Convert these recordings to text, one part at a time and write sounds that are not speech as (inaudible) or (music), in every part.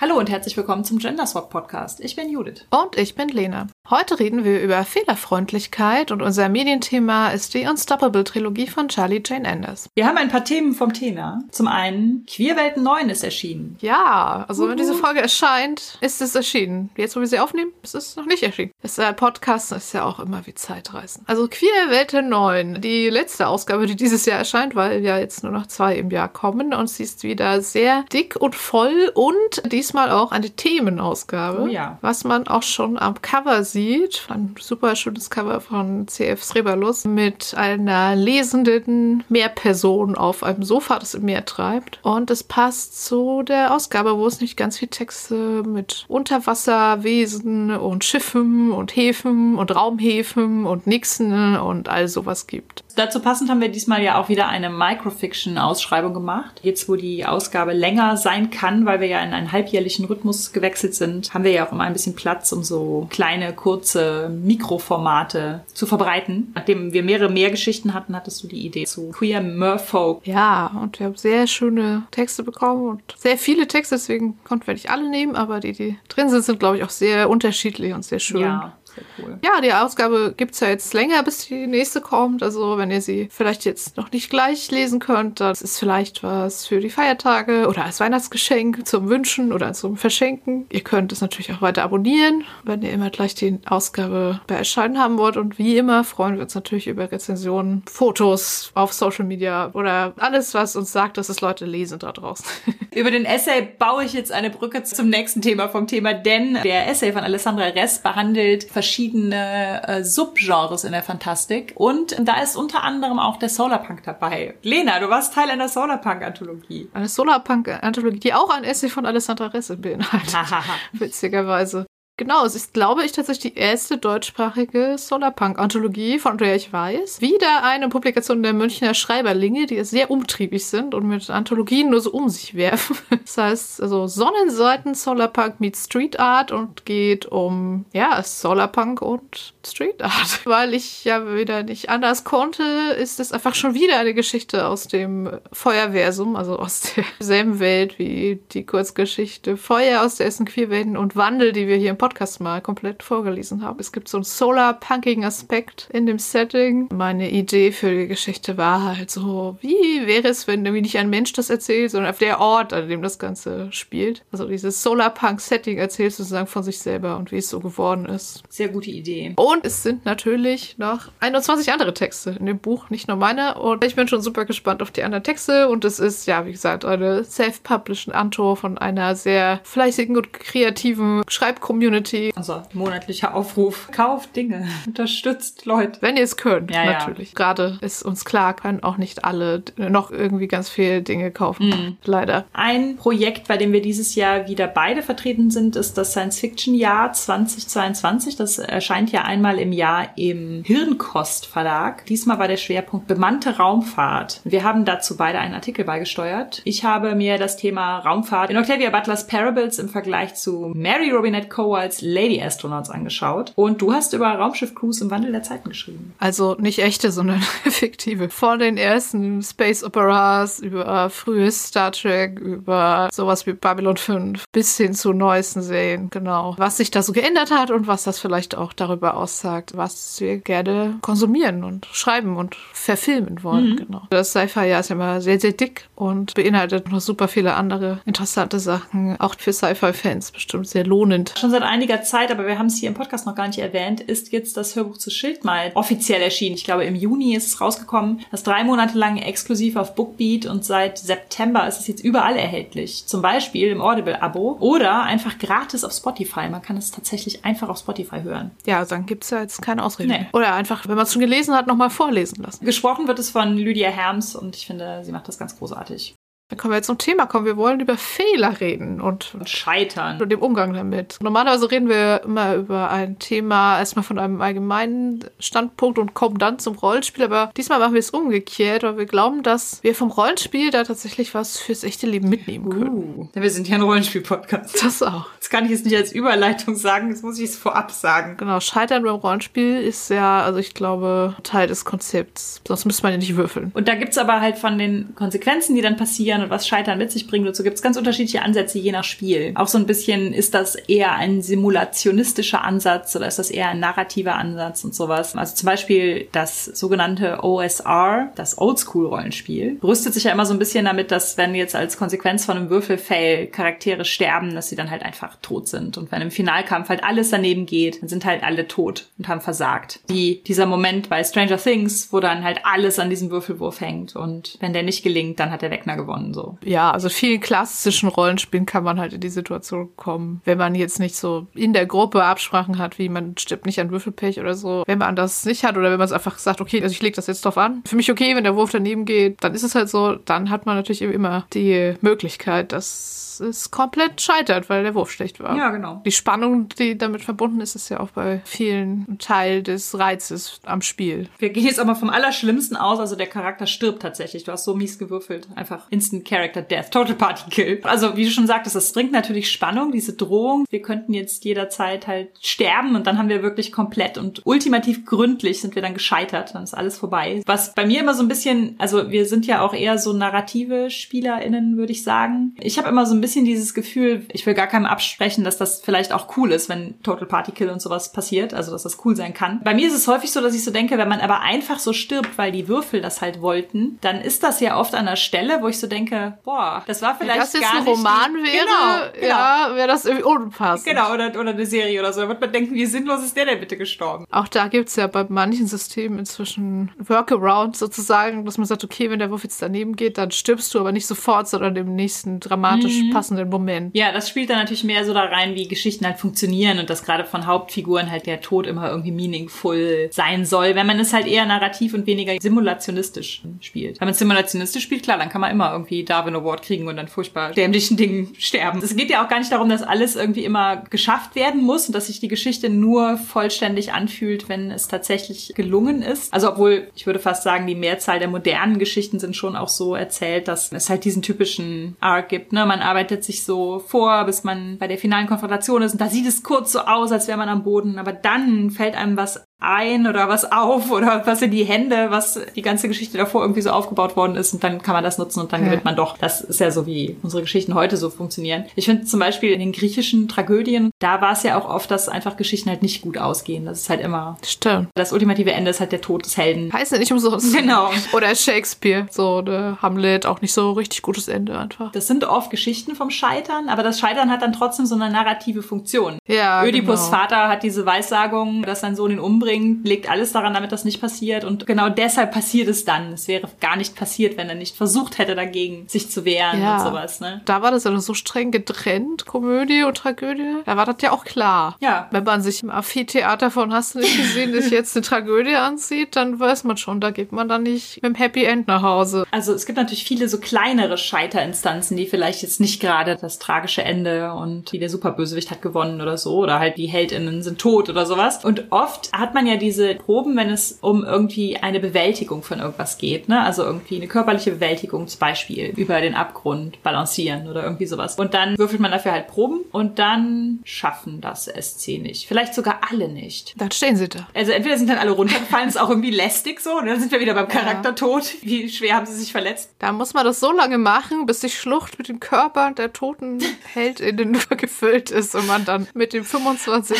Hallo und herzlich willkommen zum Gender Swap Podcast. Ich bin Judith. Und ich bin Lena. Heute reden wir über Fehlerfreundlichkeit und unser Medienthema ist die Unstoppable Trilogie von Charlie Jane Anders. Wir haben ein paar Themen vom Thema. Zum einen, Queerwelten 9 ist erschienen. Ja, also wenn diese Folge erscheint, ist es erschienen. Jetzt, wo wir sie aufnehmen, ist es noch nicht erschienen. Das Podcast ist ja auch immer wie Zeitreisen. Also Queerwelten 9, die letzte Ausgabe, die dieses Jahr erscheint, weil ja jetzt nur noch zwei im Jahr kommen und sie ist wieder sehr dick und voll und diesmal auch eine Themenausgabe. Oh ja. Was man auch schon am Cover sieht. Ein super schönes Cover von CF Sreberlus mit einer lesenden Meerperson auf einem Sofa, das im Meer treibt. Und es passt zu der Ausgabe, wo es nicht ganz viel Texte mit Unterwasserwesen und Schiffen und Häfen und Raumhäfen und Nixen und all sowas gibt. Dazu passend haben wir diesmal ja auch wieder eine Microfiction-Ausschreibung gemacht. Jetzt, wo die Ausgabe länger sein kann, weil wir ja in einen halbjährlichen Rhythmus gewechselt sind, haben wir ja auch immer ein bisschen Platz, um so kleine, kurze Mikroformate zu verbreiten. Nachdem wir mehrere Mehrgeschichten hatten, hattest du die Idee zu Queer Merfolk. Ja, und wir haben sehr schöne Texte bekommen und sehr viele Texte, deswegen konnten wir nicht alle nehmen, aber die, die drin sind, sind, glaube ich, auch sehr unterschiedlich und sehr schön. Ja. Sehr cool. Ja, die Ausgabe gibt es ja jetzt länger, bis die nächste kommt. Also wenn ihr sie vielleicht jetzt noch nicht gleich lesen könnt, das ist vielleicht was für die Feiertage oder als Weihnachtsgeschenk zum Wünschen oder zum Verschenken. Ihr könnt es natürlich auch weiter abonnieren, wenn ihr immer gleich die Ausgabe bei Erscheinen haben wollt. Und wie immer freuen wir uns natürlich über Rezensionen, Fotos auf Social Media oder alles, was uns sagt, dass es Leute lesen da draußen. (laughs) Über den Essay baue ich jetzt eine Brücke zum nächsten Thema vom Thema, denn der Essay von Alessandra Ress behandelt verschiedene äh, Subgenres in der Fantastik. Und da ist unter anderem auch der Solarpunk dabei. Lena, du warst Teil einer Solarpunk-Anthologie. Eine Solarpunk-Anthologie, die auch ein Essay von Alessandra Resse beinhaltet. (laughs) Witzigerweise. Genau, es ist, glaube ich, tatsächlich die erste deutschsprachige Solarpunk-Anthologie, von der ich weiß. Wieder eine Publikation der Münchner Schreiberlinge, die sehr umtriebig sind und mit Anthologien nur so um sich werfen. (laughs) Das heißt, also Sonnenseiten Solarpunk meets Street Art und geht um, ja, Solarpunk und Street Art. (laughs) Weil ich ja wieder nicht anders konnte, ist es einfach schon wieder eine Geschichte aus dem Feuerversum, also aus derselben (laughs) Welt wie die Kurzgeschichte Feuer aus der ersten Queerwelten und Wandel, die wir hier im Podcast Podcast mal komplett vorgelesen habe. Es gibt so einen solar-punkigen Aspekt in dem Setting. Meine Idee für die Geschichte war halt so, wie wäre es, wenn irgendwie nicht ein Mensch das erzählt, sondern auf der Ort, an dem das Ganze spielt. Also dieses Solar-Punk-Setting erzählt sozusagen von sich selber und wie es so geworden ist. Sehr gute Idee. Und es sind natürlich noch 21 andere Texte in dem Buch, nicht nur meine. Und ich bin schon super gespannt auf die anderen Texte. Und es ist, ja, wie gesagt, eine self-published Antor von einer sehr fleißigen und kreativen Schreibcommunity Community. Also monatlicher Aufruf. Kauft Dinge. (laughs) Unterstützt Leute. Wenn ihr es könnt, ja, natürlich. Ja. Gerade ist uns klar, können auch nicht alle noch irgendwie ganz viele Dinge kaufen. Mhm. Leider. Ein Projekt, bei dem wir dieses Jahr wieder beide vertreten sind, ist das Science-Fiction-Jahr 2022. Das erscheint ja einmal im Jahr im Hirnkost Verlag. Diesmal war der Schwerpunkt bemannte Raumfahrt. Wir haben dazu beide einen Artikel beigesteuert. Ich habe mir das Thema Raumfahrt in Octavia Butlers Parables im Vergleich zu Mary Robinette Cowell als Lady Astronauts angeschaut. Und du hast über Raumschiff Cruise im Wandel der Zeiten geschrieben. Also nicht echte, sondern (laughs) fiktive. Von den ersten Space Operas über frühes Star Trek, über sowas wie Babylon 5 bis hin zu neuesten Serien, genau. Was sich da so geändert hat und was das vielleicht auch darüber aussagt, was wir gerne konsumieren und schreiben und verfilmen wollen, mhm. genau. Das Sci-Fi-Jahr ist ja immer sehr, sehr dick und beinhaltet noch super viele andere interessante Sachen. Auch für Sci-Fi-Fans bestimmt sehr lohnend. Schon seit einiger Zeit, aber wir haben es hier im Podcast noch gar nicht erwähnt, ist jetzt das Hörbuch zu Schild mal offiziell erschienen. Ich glaube, im Juni ist es rausgekommen. Das drei Monate lang exklusiv auf Bookbeat und seit September ist es jetzt überall erhältlich. Zum Beispiel im Audible-Abo oder einfach gratis auf Spotify. Man kann es tatsächlich einfach auf Spotify hören. Ja, dann gibt es ja jetzt keine Ausrede. Nee. Oder einfach, wenn man es schon gelesen hat, nochmal vorlesen lassen. Gesprochen wird es von Lydia Herms und ich finde, sie macht das ganz großartig. Dann können wir jetzt zum Thema kommen. Wir wollen über Fehler reden und, und Scheitern. Und dem Umgang damit. Normalerweise reden wir immer über ein Thema erstmal von einem allgemeinen Standpunkt und kommen dann zum Rollenspiel. Aber diesmal machen wir es umgekehrt, weil wir glauben, dass wir vom Rollenspiel da tatsächlich was fürs echte Leben mitnehmen können. Uh, wir sind ja ein Rollenspiel-Podcast. Das auch. Das kann ich jetzt nicht als Überleitung sagen, das muss ich es vorab sagen. Genau, Scheitern beim Rollenspiel ist ja, also ich glaube, Teil des Konzepts. Sonst müsste man ja nicht würfeln. Und da gibt es aber halt von den Konsequenzen, die dann passieren, funktionieren und was Scheitern mit sich bringt. Und so gibt es ganz unterschiedliche Ansätze je nach Spiel. Auch so ein bisschen, ist das eher ein simulationistischer Ansatz oder ist das eher ein narrativer Ansatz und sowas. Also zum Beispiel das sogenannte OSR, das Oldschool-Rollenspiel, brüstet sich ja immer so ein bisschen damit, dass wenn jetzt als Konsequenz von einem Würfelfail Charaktere sterben, dass sie dann halt einfach tot sind. Und wenn im Finalkampf halt alles daneben geht, dann sind halt alle tot und haben versagt. Wie dieser Moment bei Stranger Things, wo dann halt alles an diesem Würfelwurf hängt. Und wenn der nicht gelingt, dann hat der Wegner gewonnen, so. Ja, also vielen klassischen Rollenspielen kann man halt in die Situation kommen, wenn man jetzt nicht so in der Gruppe Absprachen hat, wie man stirbt nicht an Würfelpech oder so. Wenn man das nicht hat oder wenn man es einfach sagt, okay, also ich lege das jetzt drauf an. Für mich okay, wenn der Wurf daneben geht, dann ist es halt so, dann hat man natürlich immer die Möglichkeit, dass es komplett scheitert, weil der Wurf schlecht war. Ja, genau. Die Spannung, die damit verbunden ist, ist ja auch bei vielen Teil des Reizes am Spiel. Wir gehen jetzt aber vom Allerschlimmsten aus, also der Charakter stirbt tatsächlich. Du hast so mies gewürfelt. Einfach Instant Character Death, Total Party Kill. Also wie du schon sagtest, das bringt natürlich Spannung, diese Drohung. Wir könnten jetzt jederzeit halt sterben und dann haben wir wirklich komplett und ultimativ gründlich sind wir dann gescheitert. Dann ist alles vorbei. Was bei mir immer so ein bisschen, also wir sind ja auch eher so narrative SpielerInnen, würde ich sagen. Ich habe immer so ein bisschen dieses Gefühl, ich will gar keinem absprechen, dass das vielleicht auch cool ist, wenn Total Party Kill und sowas passiert, also dass das cool sein kann. Bei mir ist es häufig so, dass ich so denke, wenn man aber einfach so stirbt, weil die Würfel das halt wollten, dann ist das ja oft an einer Stelle, wo ich so denke, boah, das war vielleicht wenn das jetzt gar ein nicht Roman die, wäre, genau, genau. ja, wäre das irgendwie unpassend. Genau, oder, oder eine Serie oder so. Da wird man denken, wie sinnlos ist der denn bitte gestorben? Auch da gibt's ja bei manchen Systemen inzwischen Workaround sozusagen, dass man sagt, okay, wenn der Wurf jetzt daneben geht, dann stirbst du aber nicht sofort, sondern im nächsten dramatisch Mhm. passenden Moment. Ja, das spielt dann natürlich mehr so da rein, wie Geschichten halt funktionieren und dass gerade von Hauptfiguren halt der Tod immer irgendwie meaningful sein soll, wenn man es halt eher narrativ und weniger simulationistisch spielt. Wenn man es simulationistisch spielt, klar, dann kann man immer irgendwie Darwin Award kriegen und dann furchtbar dämlichen Dingen sterben. Es geht ja auch gar nicht darum, dass alles irgendwie immer geschafft werden muss und dass sich die Geschichte nur vollständig anfühlt, wenn es tatsächlich gelungen ist. Also obwohl, ich würde fast sagen, die Mehrzahl der modernen Geschichten sind schon auch so erzählt, dass es halt diesen typischen Arc gibt. Ne? Man arbeitet sich so vor, bis man bei der finalen Konfrontation ist und da sieht es kurz so aus, als wäre man am Boden, aber dann fällt einem was ein oder was auf oder was in die Hände, was die ganze Geschichte davor irgendwie so aufgebaut worden ist und dann kann man das nutzen und dann Ja. gewinnt man doch. Das ist ja so, wie unsere Geschichten heute so funktionieren. Ich finde zum Beispiel in den griechischen Tragödien, da war es ja auch oft, dass einfach Geschichten halt nicht gut ausgehen. Das ist halt immer, Stimmt. das ultimative Ende ist halt der Tod des Helden. Heißt ja nicht umsonst. Genau. Oder Shakespeare, so der Hamlet, auch nicht so richtig gutes Ende einfach. Das sind oft Geschichten vom Scheitern, aber das Scheitern hat dann trotzdem so eine narrative Funktion. Ja, Ödipus genau. Vater hat diese Weissagung, dass sein Sohn ihn umbringt, legt alles daran, damit das nicht passiert. Und genau deshalb passiert es dann. Es wäre gar nicht passiert, wenn er nicht versucht hätte, dagegen sich zu wehren Ja. und sowas. Ne? Da war das ja noch so streng getrennt, Komödie und Tragödie. Da war das ja auch klar. Ja. Wenn man sich im Amphitheater von Hast du nicht gesehen, sich jetzt eine Tragödie ansieht, dann weiß man schon, da geht man dann nicht mit dem Happy End nach Hause. Also es gibt natürlich viele so kleinere Scheiterinstanzen, die vielleicht jetzt nicht gerade das tragische Ende und wie der Superbösewicht hat gewonnen oder so oder halt die HeldInnen sind tot oder sowas. Und oft hat man ja diese Proben, wenn es um irgendwie eine Bewältigung von irgendwas geht, ne? Also irgendwie eine körperliche Bewältigung zum Beispiel über den Abgrund balancieren oder irgendwie sowas. Und dann würfelt man dafür halt Proben und dann schaffen das SC nicht. Vielleicht sogar alle nicht. Dann stehen sie da. Also entweder sind dann alle runtergefallen, ist auch irgendwie lästig so, und dann sind wir wieder beim Charaktertod. Wie schwer haben sie sich verletzt? Da muss man das so lange machen, bis die Schlucht mit dem Körper der toten HeldInnen gefüllt ist und man dann mit dem 25.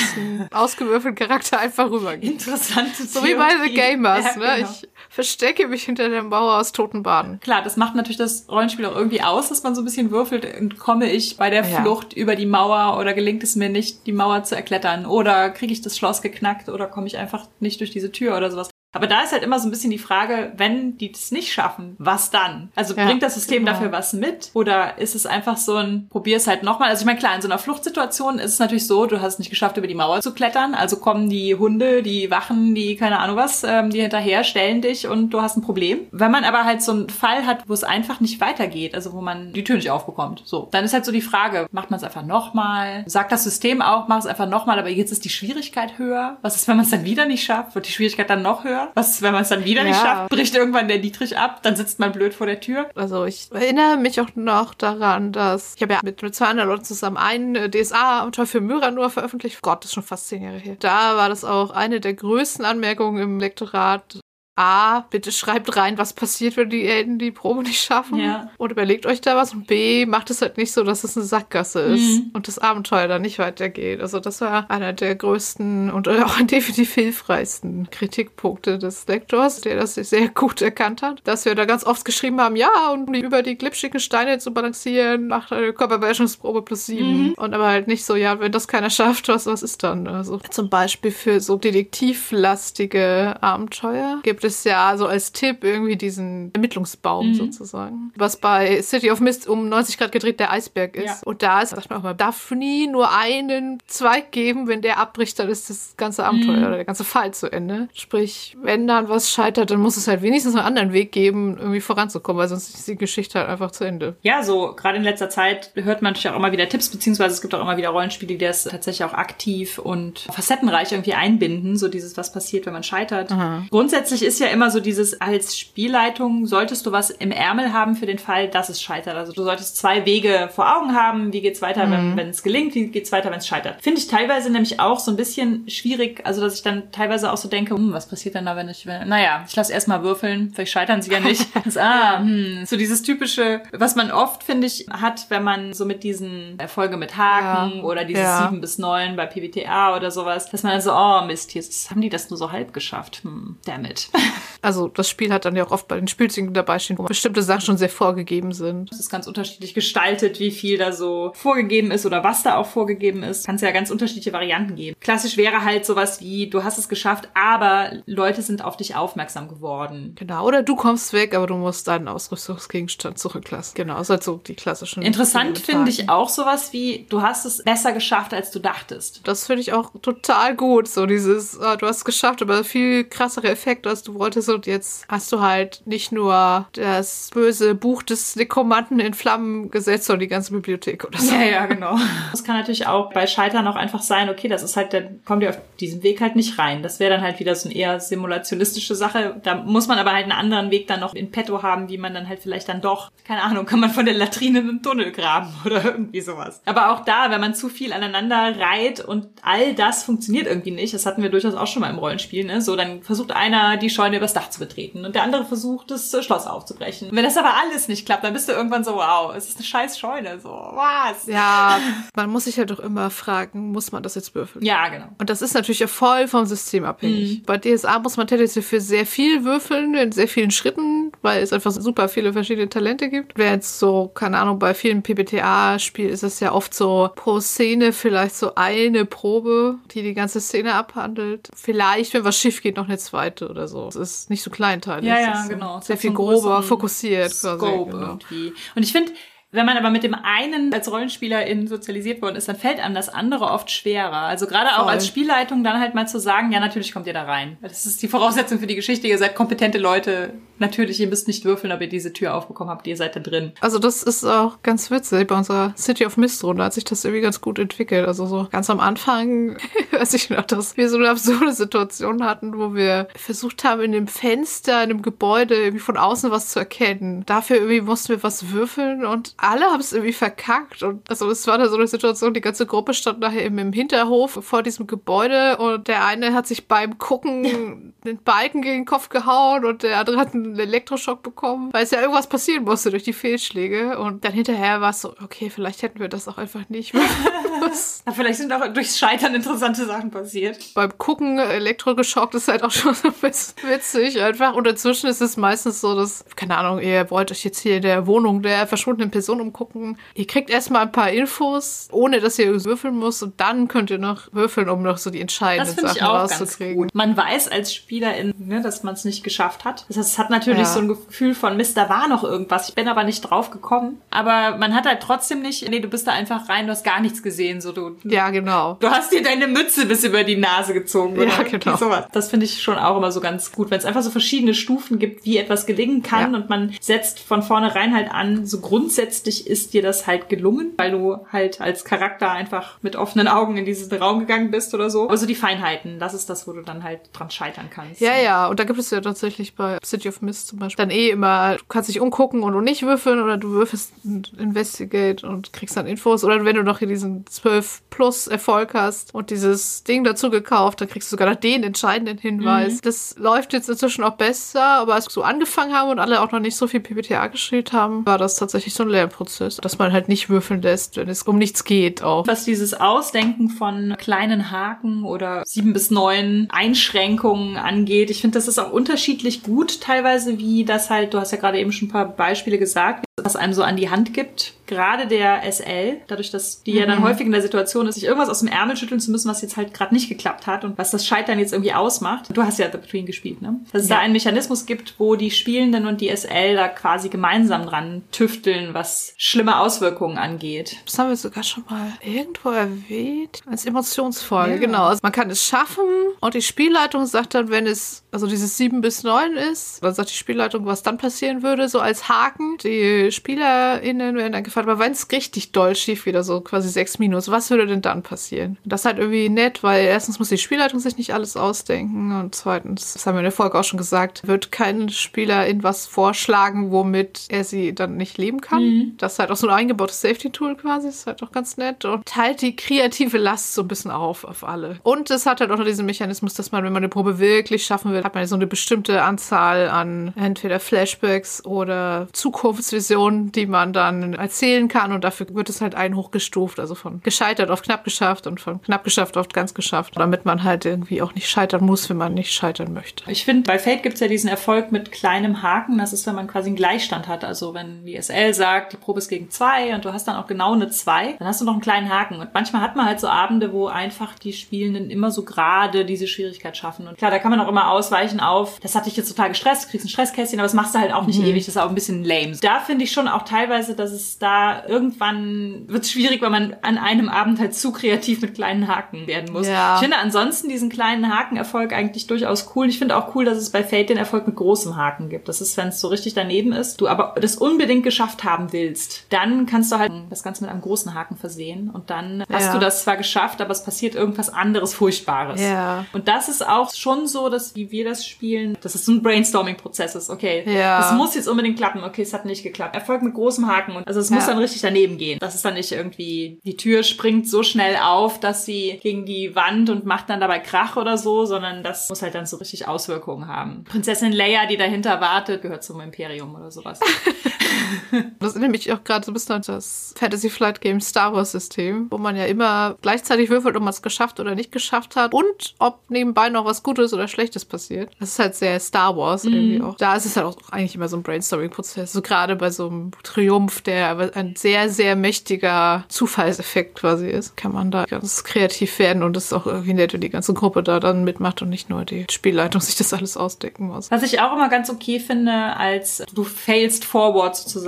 ausgewürfelten Charakter einfach rübergeht. Interessante So wie bei The. Gamers, Ja, ne? genau. Ich verstecke mich hinter der Mauer aus toten Baden. Klar, das macht natürlich das Rollenspiel auch irgendwie aus, dass man so ein bisschen würfelt. Entkomme ich bei der Ja. Flucht über die Mauer oder gelingt es mir nicht, die Mauer zu erklettern? Oder kriege ich das Schloss geknackt oder komme ich einfach nicht durch diese Tür oder sowas? Aber da ist halt immer so ein bisschen die Frage, wenn die das nicht schaffen, was dann? Also Ja, bringt das System genau. dafür was mit? Oder ist es einfach so ein, probier es halt nochmal? Also ich meine, klar, in so einer Fluchtsituation ist es natürlich so, du hast es nicht geschafft, über die Mauer zu klettern. Also kommen die Hunde, die Wachen, die keine Ahnung was, ähm, die hinterher, stellen dich und du hast ein Problem. Wenn man aber halt so einen Fall hat, wo es einfach nicht weitergeht, also wo man die Tür nicht aufbekommt, so, dann ist halt so die Frage, macht man es einfach nochmal? Sagt das System auch, mach es einfach nochmal, aber jetzt ist die Schwierigkeit höher. Was ist, wenn man es dann wieder nicht schafft? Wird die Schwierigkeit dann noch höher? Was ist, wenn man es dann wieder nicht Ja. schafft? Bricht irgendwann der Dietrich ab? Dann sitzt man blöd vor der Tür? Also ich erinnere mich auch noch daran, dass ich habe ja mit, mit zwei anderen Leuten zusammen einen äh, DSA-Abenteuer für Myra nur veröffentlicht. Gott, das ist schon fast zehn Jahre her. Da war das auch eine der größten Anmerkungen im Lektorat. A, bitte schreibt rein, was passiert, wenn die Helden die Probe nicht schaffen. Ja. Und überlegt euch da was. Und B, macht es halt nicht so, dass es eine Sackgasse ist Mhm. und das Abenteuer dann nicht weitergeht. Also das war einer der größten und (laughs) auch definitiv hilfreichsten Kritikpunkte des Lektors, der das sehr gut erkannt hat. Dass wir da ganz oft geschrieben haben, ja, und über die glitschigen Steine zu balancieren, macht eine Körperbeherrschungsprobe plus sieben. Mhm. Und aber halt nicht so, ja, wenn das keiner schafft, was, was ist dann? Also zum Beispiel für so detektivlastige Abenteuer gibt es ja so als Tipp irgendwie diesen Ermittlungsbaum Mhm. sozusagen. Was bei City of Mist um 90 Grad gedreht der Eisberg ist. Ja. Und da ist, sagt man auch mal, darf nie nur einen Zweig geben, wenn der abbricht, dann ist das ganze Abenteuer Mhm. oder der ganze Fall zu Ende. Sprich, wenn dann was scheitert, dann muss es halt wenigstens einen anderen Weg geben, irgendwie voranzukommen, weil sonst ist die Geschichte halt einfach zu Ende. Ja, so gerade in letzter Zeit hört man natürlich auch immer wieder Tipps, beziehungsweise es gibt auch immer wieder Rollenspiele, die das tatsächlich auch aktiv und facettenreich irgendwie einbinden, so dieses, was passiert, wenn man scheitert. Grundsätzlich ist ja immer so dieses, als Spielleitung solltest du was im Ärmel haben für den Fall, dass es scheitert. Also du solltest zwei Wege vor Augen haben, wie geht's weiter, wenn, wenn es gelingt, wie geht's weiter, wenn es scheitert. Finde ich teilweise nämlich auch so ein bisschen schwierig, also dass ich dann teilweise auch so denke, hm, was passiert denn da, wenn ich, wenn, naja, ich lasse erstmal würfeln, vielleicht scheitern sie ja nicht. (laughs) das, ah, hm, so dieses typische, was man oft, finde ich, hat, wenn man so mit diesen Erfolge mit Haken Ja. oder dieses Ja. 7 bis 9 bei PBTA oder sowas, dass man dann so, oh Mist, jetzt haben die das nur so halb geschafft. Hm, damn it. (laughs) Also das Spiel hat dann ja auch oft bei den Spielzügen dabei stehen, wo bestimmte Sachen schon sehr vorgegeben sind. Es ist ganz unterschiedlich gestaltet, wie viel da so vorgegeben ist oder was da auch vorgegeben ist. Kann es ja ganz unterschiedliche Varianten geben. Klassisch wäre halt sowas wie, du hast es geschafft, aber Leute sind auf dich aufmerksam geworden. Genau, oder du kommst weg, aber du musst deinen Ausrüstungsgegenstand zurücklassen. Genau, das ist halt so die klassischen. Interessant finde ich auch sowas wie, du hast es besser geschafft, als du dachtest. Das finde ich auch total gut. So dieses, ah, du hast es geschafft, aber viel krassere Effekte, als du wolltest. Und jetzt hast du halt nicht nur das böse Buch des Nekromanten in Flammen gesetzt, sondern die ganze Bibliothek oder so. Ja, ja, genau. Es kann natürlich auch bei Scheitern auch einfach sein, okay, das ist halt, dann kommt ihr auf diesen Weg halt nicht rein. Das wäre dann halt wieder so eine eher simulationistische Sache. Da muss man aber halt einen anderen Weg dann noch in petto haben, wie man dann halt vielleicht dann doch, keine Ahnung, kann man von der Latrine einen Tunnel graben (laughs) oder irgendwie sowas. Aber auch da, wenn man zu viel aneinander reiht und all das funktioniert irgendwie nicht, das hatten wir durchaus auch schon mal im Rollenspiel, ne? So, dann versucht einer, die Scheune übers Dach zu betreten und der andere versucht, das äh, Schloss aufzubrechen. Und wenn das aber alles nicht klappt, dann bist du irgendwann so, wow, es ist eine scheiß Scheune, so, was? Ja, man muss sich halt doch immer fragen, muss man das jetzt würfeln? Ja, genau. Und das ist natürlich voll vom System abhängig. Bei DSA muss man tendenziell für sehr viel würfeln, in sehr vielen Schritten, weil es einfach super viele verschiedene Talente gibt. Während so, keine Ahnung, bei vielen PBTA-Spielen ist es ja oft so pro Szene vielleicht so eine Probe, die die ganze Szene abhandelt. Vielleicht, wenn was schief geht, noch eine zweite oder so. Es ist nicht so kleinteilig. Ja, ja, genau. Sehr viel grober, fokussiert. quasi, Scope genau. irgendwie. Und ich finde, wenn man aber mit dem einen als Rollenspielerin sozialisiert worden ist, dann fällt einem das andere oft schwerer. Also gerade auch Voll. als Spielleitung dann halt mal zu sagen, ja, natürlich kommt ihr da rein. Das ist die Voraussetzung für die Geschichte. Ihr seid kompetente Leute. Natürlich, ihr müsst nicht würfeln, ob ihr diese Tür aufbekommen habt. Ihr seid da drin. Also das ist auch ganz witzig. Bei unserer City of Mist Runde hat sich das irgendwie ganz gut entwickelt. Also so ganz am Anfang (laughs) weiß ich noch, dass wir so eine absurde Situation hatten, wo wir versucht haben, in dem Fenster, in dem Gebäude irgendwie von außen was zu erkennen. Dafür irgendwie mussten wir was würfeln und alle haben es irgendwie verkackt. Und also es war da so eine Situation, die ganze Gruppe stand nachher eben im Hinterhof vor diesem Gebäude und der eine hat sich beim Gucken (laughs) den Balken gegen den Kopf gehauen und der andere hat einen Elektroschock bekommen, weil es ja irgendwas passieren musste durch die Fehlschläge. Und dann hinterher war es so, okay, vielleicht hätten wir das auch einfach nicht. (laughs) Na, vielleicht sind auch durchs Scheitern interessante Sachen passiert. beim Gucken elektrogeschockt ist halt auch (laughs) schon so ein bisschen witzig einfach. Und inzwischen ist es meistens so, dass, keine Ahnung, ihr wollt euch jetzt hier in der Wohnung der verschwundenen Person umgucken. Ihr kriegt erstmal ein paar Infos, ohne dass ihr würfeln müsst und dann könnt ihr noch würfeln, um noch so die entscheidenden Sachen rauszukriegen. gut. Man weiß als Spielerin, ne, dass man es nicht geschafft hat. Das heißt, es hat natürlich Ja. so ein Gefühl von, Mist, da war noch irgendwas. Ich bin aber nicht drauf gekommen. Aber man hat halt trotzdem nicht, nee, du bist da einfach rein, du hast gar nichts gesehen. So, du, Ja, genau. Du hast dir deine Mütze bis über die Nase gezogen. Oder Ja, genau. Sowas. Das finde ich schon auch immer so ganz gut, wenn es einfach so verschiedene Stufen gibt, wie etwas gelingen kann Ja. und man setzt von vornherein halt an, so grundsätzlich ist dir das halt gelungen, weil du halt als Charakter einfach mit offenen Augen in diesen Raum gegangen bist oder so. Aber so die Feinheiten, das ist das, wo du dann halt dran scheitern kannst. kannst. Ja, ja, und da gibt es ja tatsächlich bei City of Mist zum Beispiel dann eh immer, du kannst dich umgucken und du nicht würfeln oder du würfelst Investigate und kriegst dann Infos oder wenn du noch hier diesen 12 Plus Erfolg hast und dieses Ding dazu gekauft, dann kriegst du sogar noch den entscheidenden Hinweis. Mhm. Das läuft jetzt inzwischen auch besser, aber als wir so angefangen haben und alle auch noch nicht so viel PPTA gespielt haben, war das tatsächlich so ein Lernprozess, dass man halt nicht würfeln lässt, wenn es um nichts geht auch. Was dieses Ausdenken von kleinen Haken oder sieben bis neun Einschränkungen angeht, ich finde, das ist auch unterschiedlich gut teilweise, wie das halt, du hast ja gerade eben schon ein paar Beispiele gesagt, was einem so an die Hand gibt. Gerade der SL, dadurch, dass die mhm. ja dann mhm. häufig in der Situation ist, sich irgendwas aus dem Ärmel schütteln zu müssen, was jetzt halt gerade nicht geklappt hat und was das Scheitern jetzt irgendwie ausmacht. Du hast ja The Between gespielt, ne? Dass es ja. da einen Mechanismus gibt, wo die Spielenden und die SL da quasi gemeinsam dran tüfteln, was schlimme Auswirkungen angeht. Das haben wir sogar schon mal irgendwo erwähnt. Als emotionsvoll, ja. genau. Also man kann es schaffen und die Spielleitung sagt dann, wenn es also dieses 7 bis 9 ist, dann sagt die Spielleitung, was dann passieren würde, so als Haken. Die SpielerInnen werden dann gefragt, aber wenn es richtig doll schief wieder so quasi 6 minus, was würde denn dann passieren? Das ist halt irgendwie nett, weil erstens muss die Spielleitung sich nicht alles ausdenken und zweitens, das haben wir in der Folge auch schon gesagt, wird kein Spieler in was vorschlagen, womit er sie dann nicht leben kann. Mhm. Das ist halt auch so ein eingebautes Safety-Tool quasi, das ist halt auch ganz nett und teilt die kreative Last so ein bisschen auf auf alle. Und es hat halt auch noch diesen Mechanismus, dass man, wenn man eine Probe wirklich schaffen will, hat man so eine bestimmte Anzahl an entweder Flashbacks oder Zukunftsvisionen, die man dann erzählen kann und dafür wird es halt ein hochgestuft, also von gescheitert auf knapp geschafft und von knapp geschafft auf ganz geschafft, damit man halt irgendwie auch nicht scheitern muss, wenn man nicht scheitern möchte. Ich finde, bei Fate gibt es ja diesen Erfolg mit kleinem Haken, das ist, wenn man quasi einen Gleichstand hat, also wenn die SL sagt, die Probe ist gegen zwei und du hast dann auch genau eine zwei, dann hast du noch einen kleinen Haken und manchmal hat man halt so Abende, wo einfach die Spielenden immer so gerade diese Schwierigkeit schaffen und klar, da kann man auch immer ausweichen auf, das hat dich jetzt total gestresst, du kriegst ein Stresskästchen, aber das machst du halt auch nicht mhm. ewig, das ist auch ein bisschen lame. Da finde ich schon auch teilweise, dass es da irgendwann wird schwierig, weil man an einem Abend halt zu kreativ mit kleinen Haken werden muss. Ja. Ich finde ansonsten diesen kleinen Hakenerfolg eigentlich durchaus cool. Ich finde auch cool, dass es bei Fate den Erfolg mit großem Haken gibt. Das ist, wenn es so richtig daneben ist, du aber das unbedingt geschafft haben willst, dann kannst du halt das Ganze mit einem großen Haken versehen und dann ja. hast du das zwar geschafft, aber es passiert irgendwas anderes Furchtbares. Ja. Und das ist auch schon so, dass wie wir das spielen, dass es so ein Brainstorming-Prozess ist. Okay, ja. es muss jetzt unbedingt klappen. Okay, es hat nicht geklappt. Erfolg mit großem Haken. Und also es muss ja. Dann richtig daneben gehen. Das ist dann nicht irgendwie, die Tür springt so schnell auf, dass sie gegen die Wand und macht dann dabei Krach oder so, sondern das muss halt dann so richtig Auswirkungen haben. Prinzessin Leia, die dahinter wartet, gehört zum Imperium oder sowas. (laughs) (laughs) das ist nämlich auch gerade so ein bisschen an das Fantasy Flight Game Star Wars System, wo man ja immer gleichzeitig würfelt, ob man es geschafft oder nicht geschafft hat und ob nebenbei noch was Gutes oder Schlechtes passiert. Das ist halt sehr Star Wars mhm. irgendwie auch. Da ist es halt auch eigentlich immer so ein Brainstorming-Prozess. So gerade bei so einem Triumph, der ein sehr, sehr mächtiger Zufallseffekt quasi ist, kann man da ganz kreativ werden und es ist auch irgendwie nett, wenn die ganze Gruppe da dann mitmacht und nicht nur die Spielleitung (laughs) sich das alles ausdenken muss. Was ich auch immer ganz okay finde, als du failst forward sozusagen,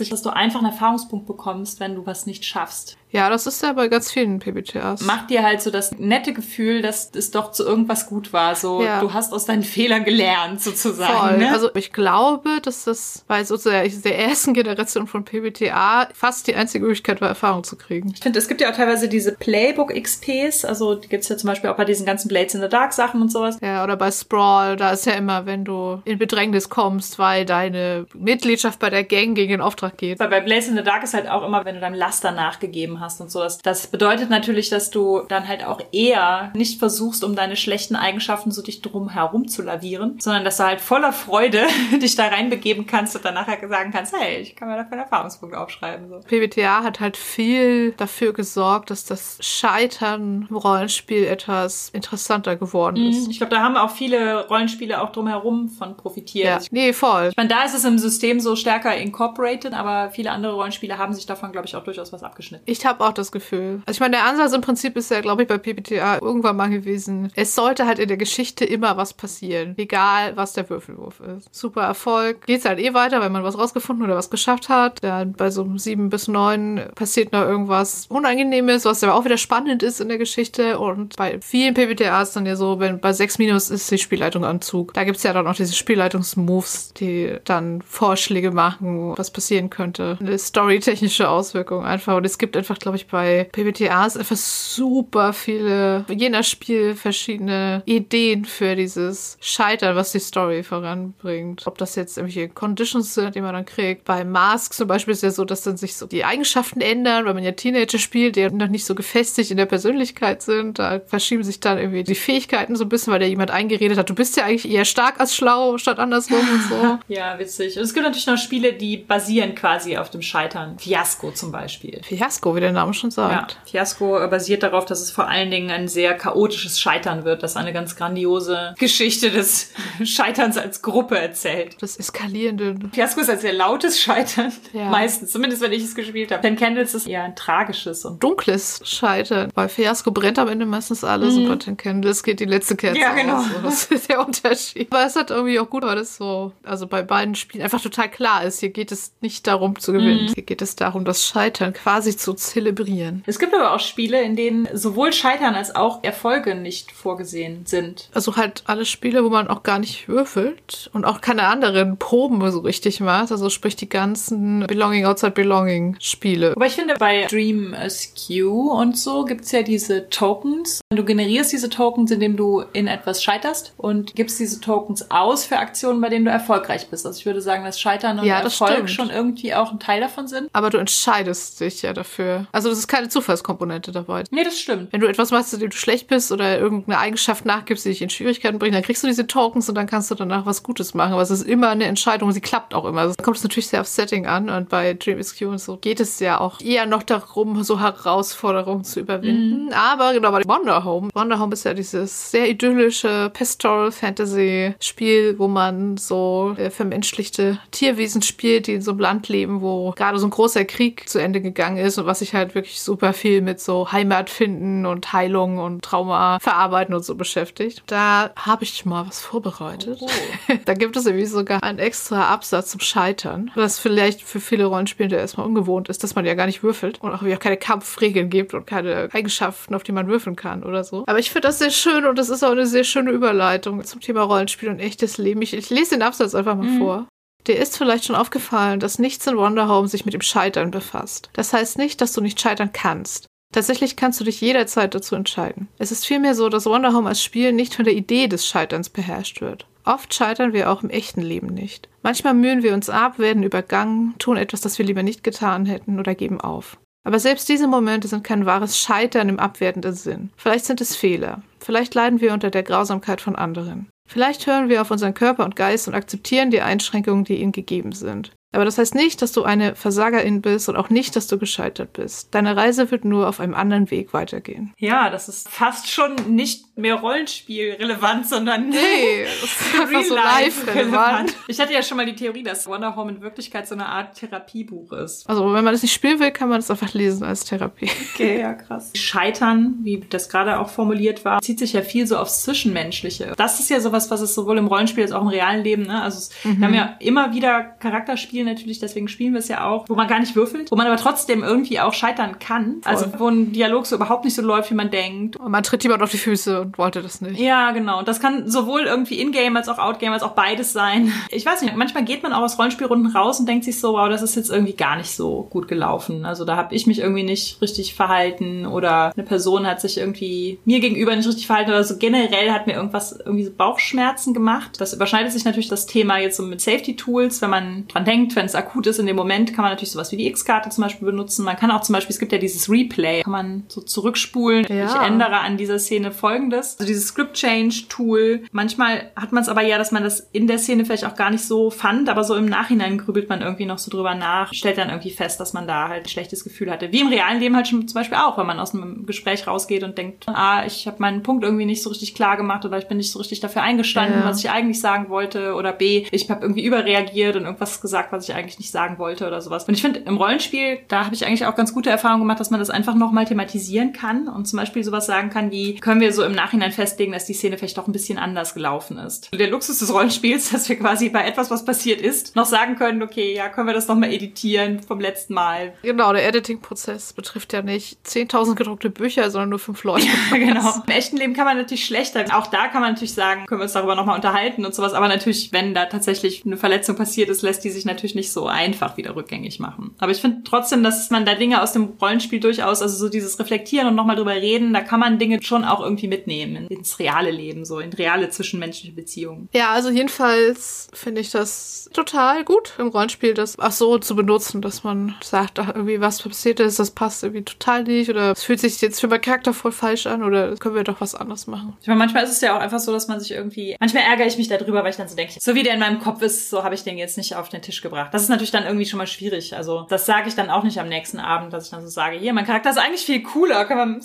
ist, dass du einfach einen Erfahrungspunkt bekommst, wenn du was nicht schaffst. Ja, das ist ja bei ganz vielen PBTAs. Macht dir halt so das nette Gefühl, dass es doch zu irgendwas gut war. So, ja. du hast aus deinen Fehlern gelernt, sozusagen. Voll. Ne? Also ich glaube, dass das bei sozusagen der ersten Generation von PBTA fast die einzige Möglichkeit war, Erfahrung zu kriegen. Ich finde, es gibt ja auch teilweise diese Playbook-XPs, also die gibt's ja zum Beispiel auch bei diesen ganzen Blades in the Dark Sachen und sowas. Ja, oder bei Sprawl, da ist ja immer, wenn du in Bedrängnis kommst, weil deine Mitgliedschaft bei der Gang gegen den Auftrag geht. Weil bei Blades in the Dark ist halt auch immer, wenn du deinem Laster nachgegeben gegeben hast und so. Das, bedeutet natürlich, dass du dann halt auch eher nicht versuchst, um deine schlechten Eigenschaften so dich drum herum zu lavieren, sondern dass du halt voller Freude (laughs) dich da reinbegeben kannst und dann nachher sagen kannst, hey, ich kann mir dafür einen Erfahrungspunkt aufschreiben. So. PBTA hat halt viel dafür gesorgt, dass das Scheitern im Rollenspiel etwas interessanter geworden ist. Mhm. Ich glaube, da haben auch viele Rollenspiele auch drumherum von profitiert. Ja. Nee, voll. Ich meine, da ist es im System so stärker incorporated, aber viele andere Rollenspiele haben sich davon, glaube ich, auch durchaus was abgeschnitten. Ich habe auch das Gefühl. Also ich meine, der Ansatz im Prinzip ist ja, glaube ich, bei PPTA irgendwann mal gewesen. Es sollte halt in der Geschichte immer was passieren. Egal, was der Würfelwurf ist. Super Erfolg. Geht's halt eh weiter, wenn man was rausgefunden oder was geschafft hat. Dann bei so sieben bis neun passiert noch irgendwas Unangenehmes, was aber auch wieder spannend ist in der Geschichte. Und bei vielen PPTAs dann ja so, wenn bei sechs minus ist die Spielleitung am Zug. Da gibt's ja dann auch diese Spielleitungsmoves, die dann Vorschläge machen, was passieren könnte. Eine storytechnische Auswirkung einfach. Und es gibt einfach einfach, glaube ich, bei PBTAs einfach super viele, jener Spiel verschiedene Ideen für dieses Scheitern, was die Story voranbringt. Ob das jetzt irgendwelche Conditions sind, die man dann kriegt. Bei Mask zum Beispiel ist ja so, dass dann sich so die Eigenschaften ändern, weil man ja Teenager spielt, die noch nicht so gefestigt in der Persönlichkeit sind. Da verschieben sich dann irgendwie die Fähigkeiten so ein bisschen, weil da jemand eingeredet hat, du bist ja eigentlich eher stark als schlau, statt andersrum und so. (laughs) ja, witzig. Und es gibt natürlich noch Spiele, die basieren quasi auf dem Scheitern. Fiasco zum Beispiel. Fiasco, wie der Name schon sagt. Ja, Fiasco basiert darauf, dass es vor allen Dingen ein sehr chaotisches Scheitern wird, das eine ganz grandiose Geschichte des (laughs) Scheiterns als Gruppe erzählt. Das eskalierende. Fiasco ist ein sehr lautes Scheitern. Ja. Meistens, zumindest wenn ich es gespielt habe. Ten Candles ist eher ein tragisches und dunkles Scheitern. Bei Fiasco brennt am Ende meistens alles mhm. und bei Ten Candles geht die letzte Kerze ja, genau. aus. Das ist der Unterschied. Aber es hat irgendwie auch gut, weil das so, also bei beiden Spielen einfach total klar ist. Hier geht es nicht darum zu gewinnen. Mhm. Hier geht es darum, das Scheitern quasi zu zelebrieren. Es gibt aber auch Spiele, in denen sowohl Scheitern als auch Erfolge nicht vorgesehen sind. Also halt alle Spiele, wo man auch gar nicht würfelt und auch keine anderen Proben so richtig macht. Also sprich die ganzen Belonging Outside Belonging Spiele. Aber ich finde, bei Dream Askew und so gibt es ja diese Tokens. Du generierst diese Tokens, indem du in etwas scheiterst und gibst diese Tokens aus für Aktionen, bei denen du erfolgreich bist. Also ich würde sagen, dass Scheitern und ja, Erfolg stimmt. schon irgendwie auch ein Teil davon sind. Aber du entscheidest dich ja dafür. Also das ist keine Zufallskomponente dabei. Nee, das stimmt. Wenn du etwas machst, in dem du schlecht bist oder irgendeine Eigenschaft nachgibst, die dich in Schwierigkeiten bringt, dann kriegst du diese Tokens und dann kannst du danach was Gutes machen. Aber es ist immer eine Entscheidung, sie klappt auch immer. Also kommt es natürlich sehr aufs Setting an und bei Dream SQ und so geht es ja auch eher noch darum, so Herausforderungen zu überwinden. Mhm. Aber genau, bei Wonder Home. Wonder Home ist ja dieses sehr idyllische Pastoral Fantasy Spiel, wo man so äh, vermenschlichte Tierwesen spielt, die in so einem Land leben, wo gerade so ein großer Krieg zu Ende gegangen ist und was sich halt wirklich super viel mit so Heimat finden und Heilung und Trauma verarbeiten und so beschäftigt. Da habe ich mal was vorbereitet. Oh. (laughs) da gibt es irgendwie sogar einen extra Absatz zum Scheitern, was vielleicht für viele Rollenspielende erstmal ungewohnt ist, dass man ja gar nicht würfelt und auch wieder keine Kampfregeln gibt und keine Eigenschaften, auf die man würfeln kann oder so. Aber ich finde das sehr schön und das ist auch eine sehr schöne Überleitung zum Thema Rollenspiel und echtes Leben. Ich, ich lese den Absatz einfach mal mhm. vor. Dir ist vielleicht schon aufgefallen, dass nichts in Wonder Home sich mit dem Scheitern befasst. Das heißt nicht, dass du nicht scheitern kannst. Tatsächlich kannst du dich jederzeit dazu entscheiden. Es ist vielmehr so, dass Wonder Home als Spiel nicht von der Idee des Scheiterns beherrscht wird. Oft scheitern wir auch im echten Leben nicht. Manchmal mühen wir uns ab, werden übergangen, tun etwas, das wir lieber nicht getan hätten oder geben auf. Aber selbst diese Momente sind kein wahres Scheitern im abwertenden Sinn. Vielleicht sind es Fehler. Vielleicht leiden wir unter der Grausamkeit von anderen. Vielleicht hören wir auf unseren Körper und Geist und akzeptieren die Einschränkungen, die ihnen gegeben sind. Aber das heißt nicht, dass du eine Versagerin bist und auch nicht, dass du gescheitert bist. Deine Reise wird nur auf einem anderen Weg weitergehen. Ja, das ist fast schon nicht mehr Rollenspiel relevant, sondern nee, das (laughs) ist einfach so live relevant. Ich hatte ja schon mal die Theorie, dass Wonder Home in Wirklichkeit so eine Art Therapiebuch ist. Also wenn man das nicht spielen will, kann man es einfach lesen als Therapie. Okay, ja krass. Scheitern, wie das gerade auch formuliert war, zieht sich ja viel so aufs Zwischenmenschliche. Das ist ja sowas, was es sowohl im Rollenspiel als auch im realen Leben, ne? Also es, mhm. wir haben ja immer wieder Charakterspiele natürlich, deswegen spielen wir es ja auch, wo man gar nicht würfelt, wo man aber trotzdem irgendwie auch scheitern kann. Voll. Also wo ein Dialog so überhaupt nicht so läuft, wie man denkt. Und man tritt jemand auf die Füße und wollte das nicht. Ja, genau. Das kann sowohl irgendwie in-game als auch out-game als auch beides sein. Ich weiß nicht, manchmal geht man auch aus Rollenspielrunden raus und denkt sich so, wow, das ist jetzt irgendwie gar nicht so gut gelaufen. Also da habe ich mich irgendwie nicht richtig verhalten oder eine Person hat sich irgendwie mir gegenüber nicht richtig verhalten oder so generell hat mir irgendwas irgendwie so Bauchschmerzen gemacht. Das überschneidet sich natürlich das Thema jetzt so mit Safety Tools, wenn man dran denkt, wenn es akut ist in dem Moment, kann man natürlich sowas wie die X-Karte zum Beispiel benutzen. Man kann auch zum Beispiel, es gibt ja dieses Replay, kann man so zurückspulen. Ja. Ich ändere an dieser Szene folgendes. Also dieses Script Change Tool. Manchmal hat man es aber ja, dass man das in der Szene vielleicht auch gar nicht so fand, aber so im Nachhinein grübelt man irgendwie noch so drüber nach, stellt dann irgendwie fest, dass man da halt ein schlechtes Gefühl hatte. Wie im realen Leben halt schon zum Beispiel auch, wenn man aus einem Gespräch rausgeht und denkt, ah, ich habe meinen Punkt irgendwie nicht so richtig klar gemacht oder ich bin nicht so richtig dafür eingestanden, ja. was ich eigentlich sagen wollte oder B, ich habe irgendwie überreagiert und irgendwas gesagt, was ich eigentlich nicht sagen wollte oder sowas. Und ich finde, im Rollenspiel, da habe ich eigentlich auch ganz gute Erfahrungen gemacht, dass man das einfach nochmal thematisieren kann und zum Beispiel sowas sagen kann, wie können wir so im Nachhinein festlegen, dass die Szene vielleicht doch ein bisschen anders gelaufen ist. Der Luxus des Rollenspiels, (laughs) dass wir quasi bei etwas, was passiert ist, noch sagen können, okay, ja, können wir das nochmal editieren vom letzten Mal. Genau, der Editing-Prozess betrifft ja nicht 10.000 gedruckte Bücher, sondern nur fünf Leute. (laughs) Genau. Im echten Leben kann man natürlich schlechter. Auch da kann man natürlich sagen, können wir uns darüber nochmal unterhalten und sowas. Aber natürlich, wenn da tatsächlich eine Verletzung passiert ist, lässt die sich natürlich natürlich nicht so einfach wieder rückgängig machen. Aber ich finde trotzdem, dass man da Dinge aus dem Rollenspiel durchaus, also so dieses Reflektieren und nochmal drüber reden, da kann man Dinge schon auch irgendwie mitnehmen ins reale Leben, so in reale zwischenmenschliche Beziehungen. Ja, also jedenfalls finde ich das total gut im Rollenspiel, das auch so zu benutzen, dass man sagt, ach, irgendwie was passiert ist, das passt irgendwie total nicht oder es fühlt sich jetzt für meinen Charakter voll falsch an oder können wir doch was anderes machen. Ich meine, manchmal ist es ja auch einfach so, dass man sich irgendwie, manchmal ärgere ich mich darüber, weil ich dann so denke, so wie der in meinem Kopf ist, so habe ich den jetzt nicht auf den Tisch gebracht. Das ist natürlich dann irgendwie schon mal schwierig. Also das sage ich dann auch nicht am nächsten Abend, dass ich dann so sage, hier, mein Charakter ist eigentlich viel cooler. Kann (laughs) man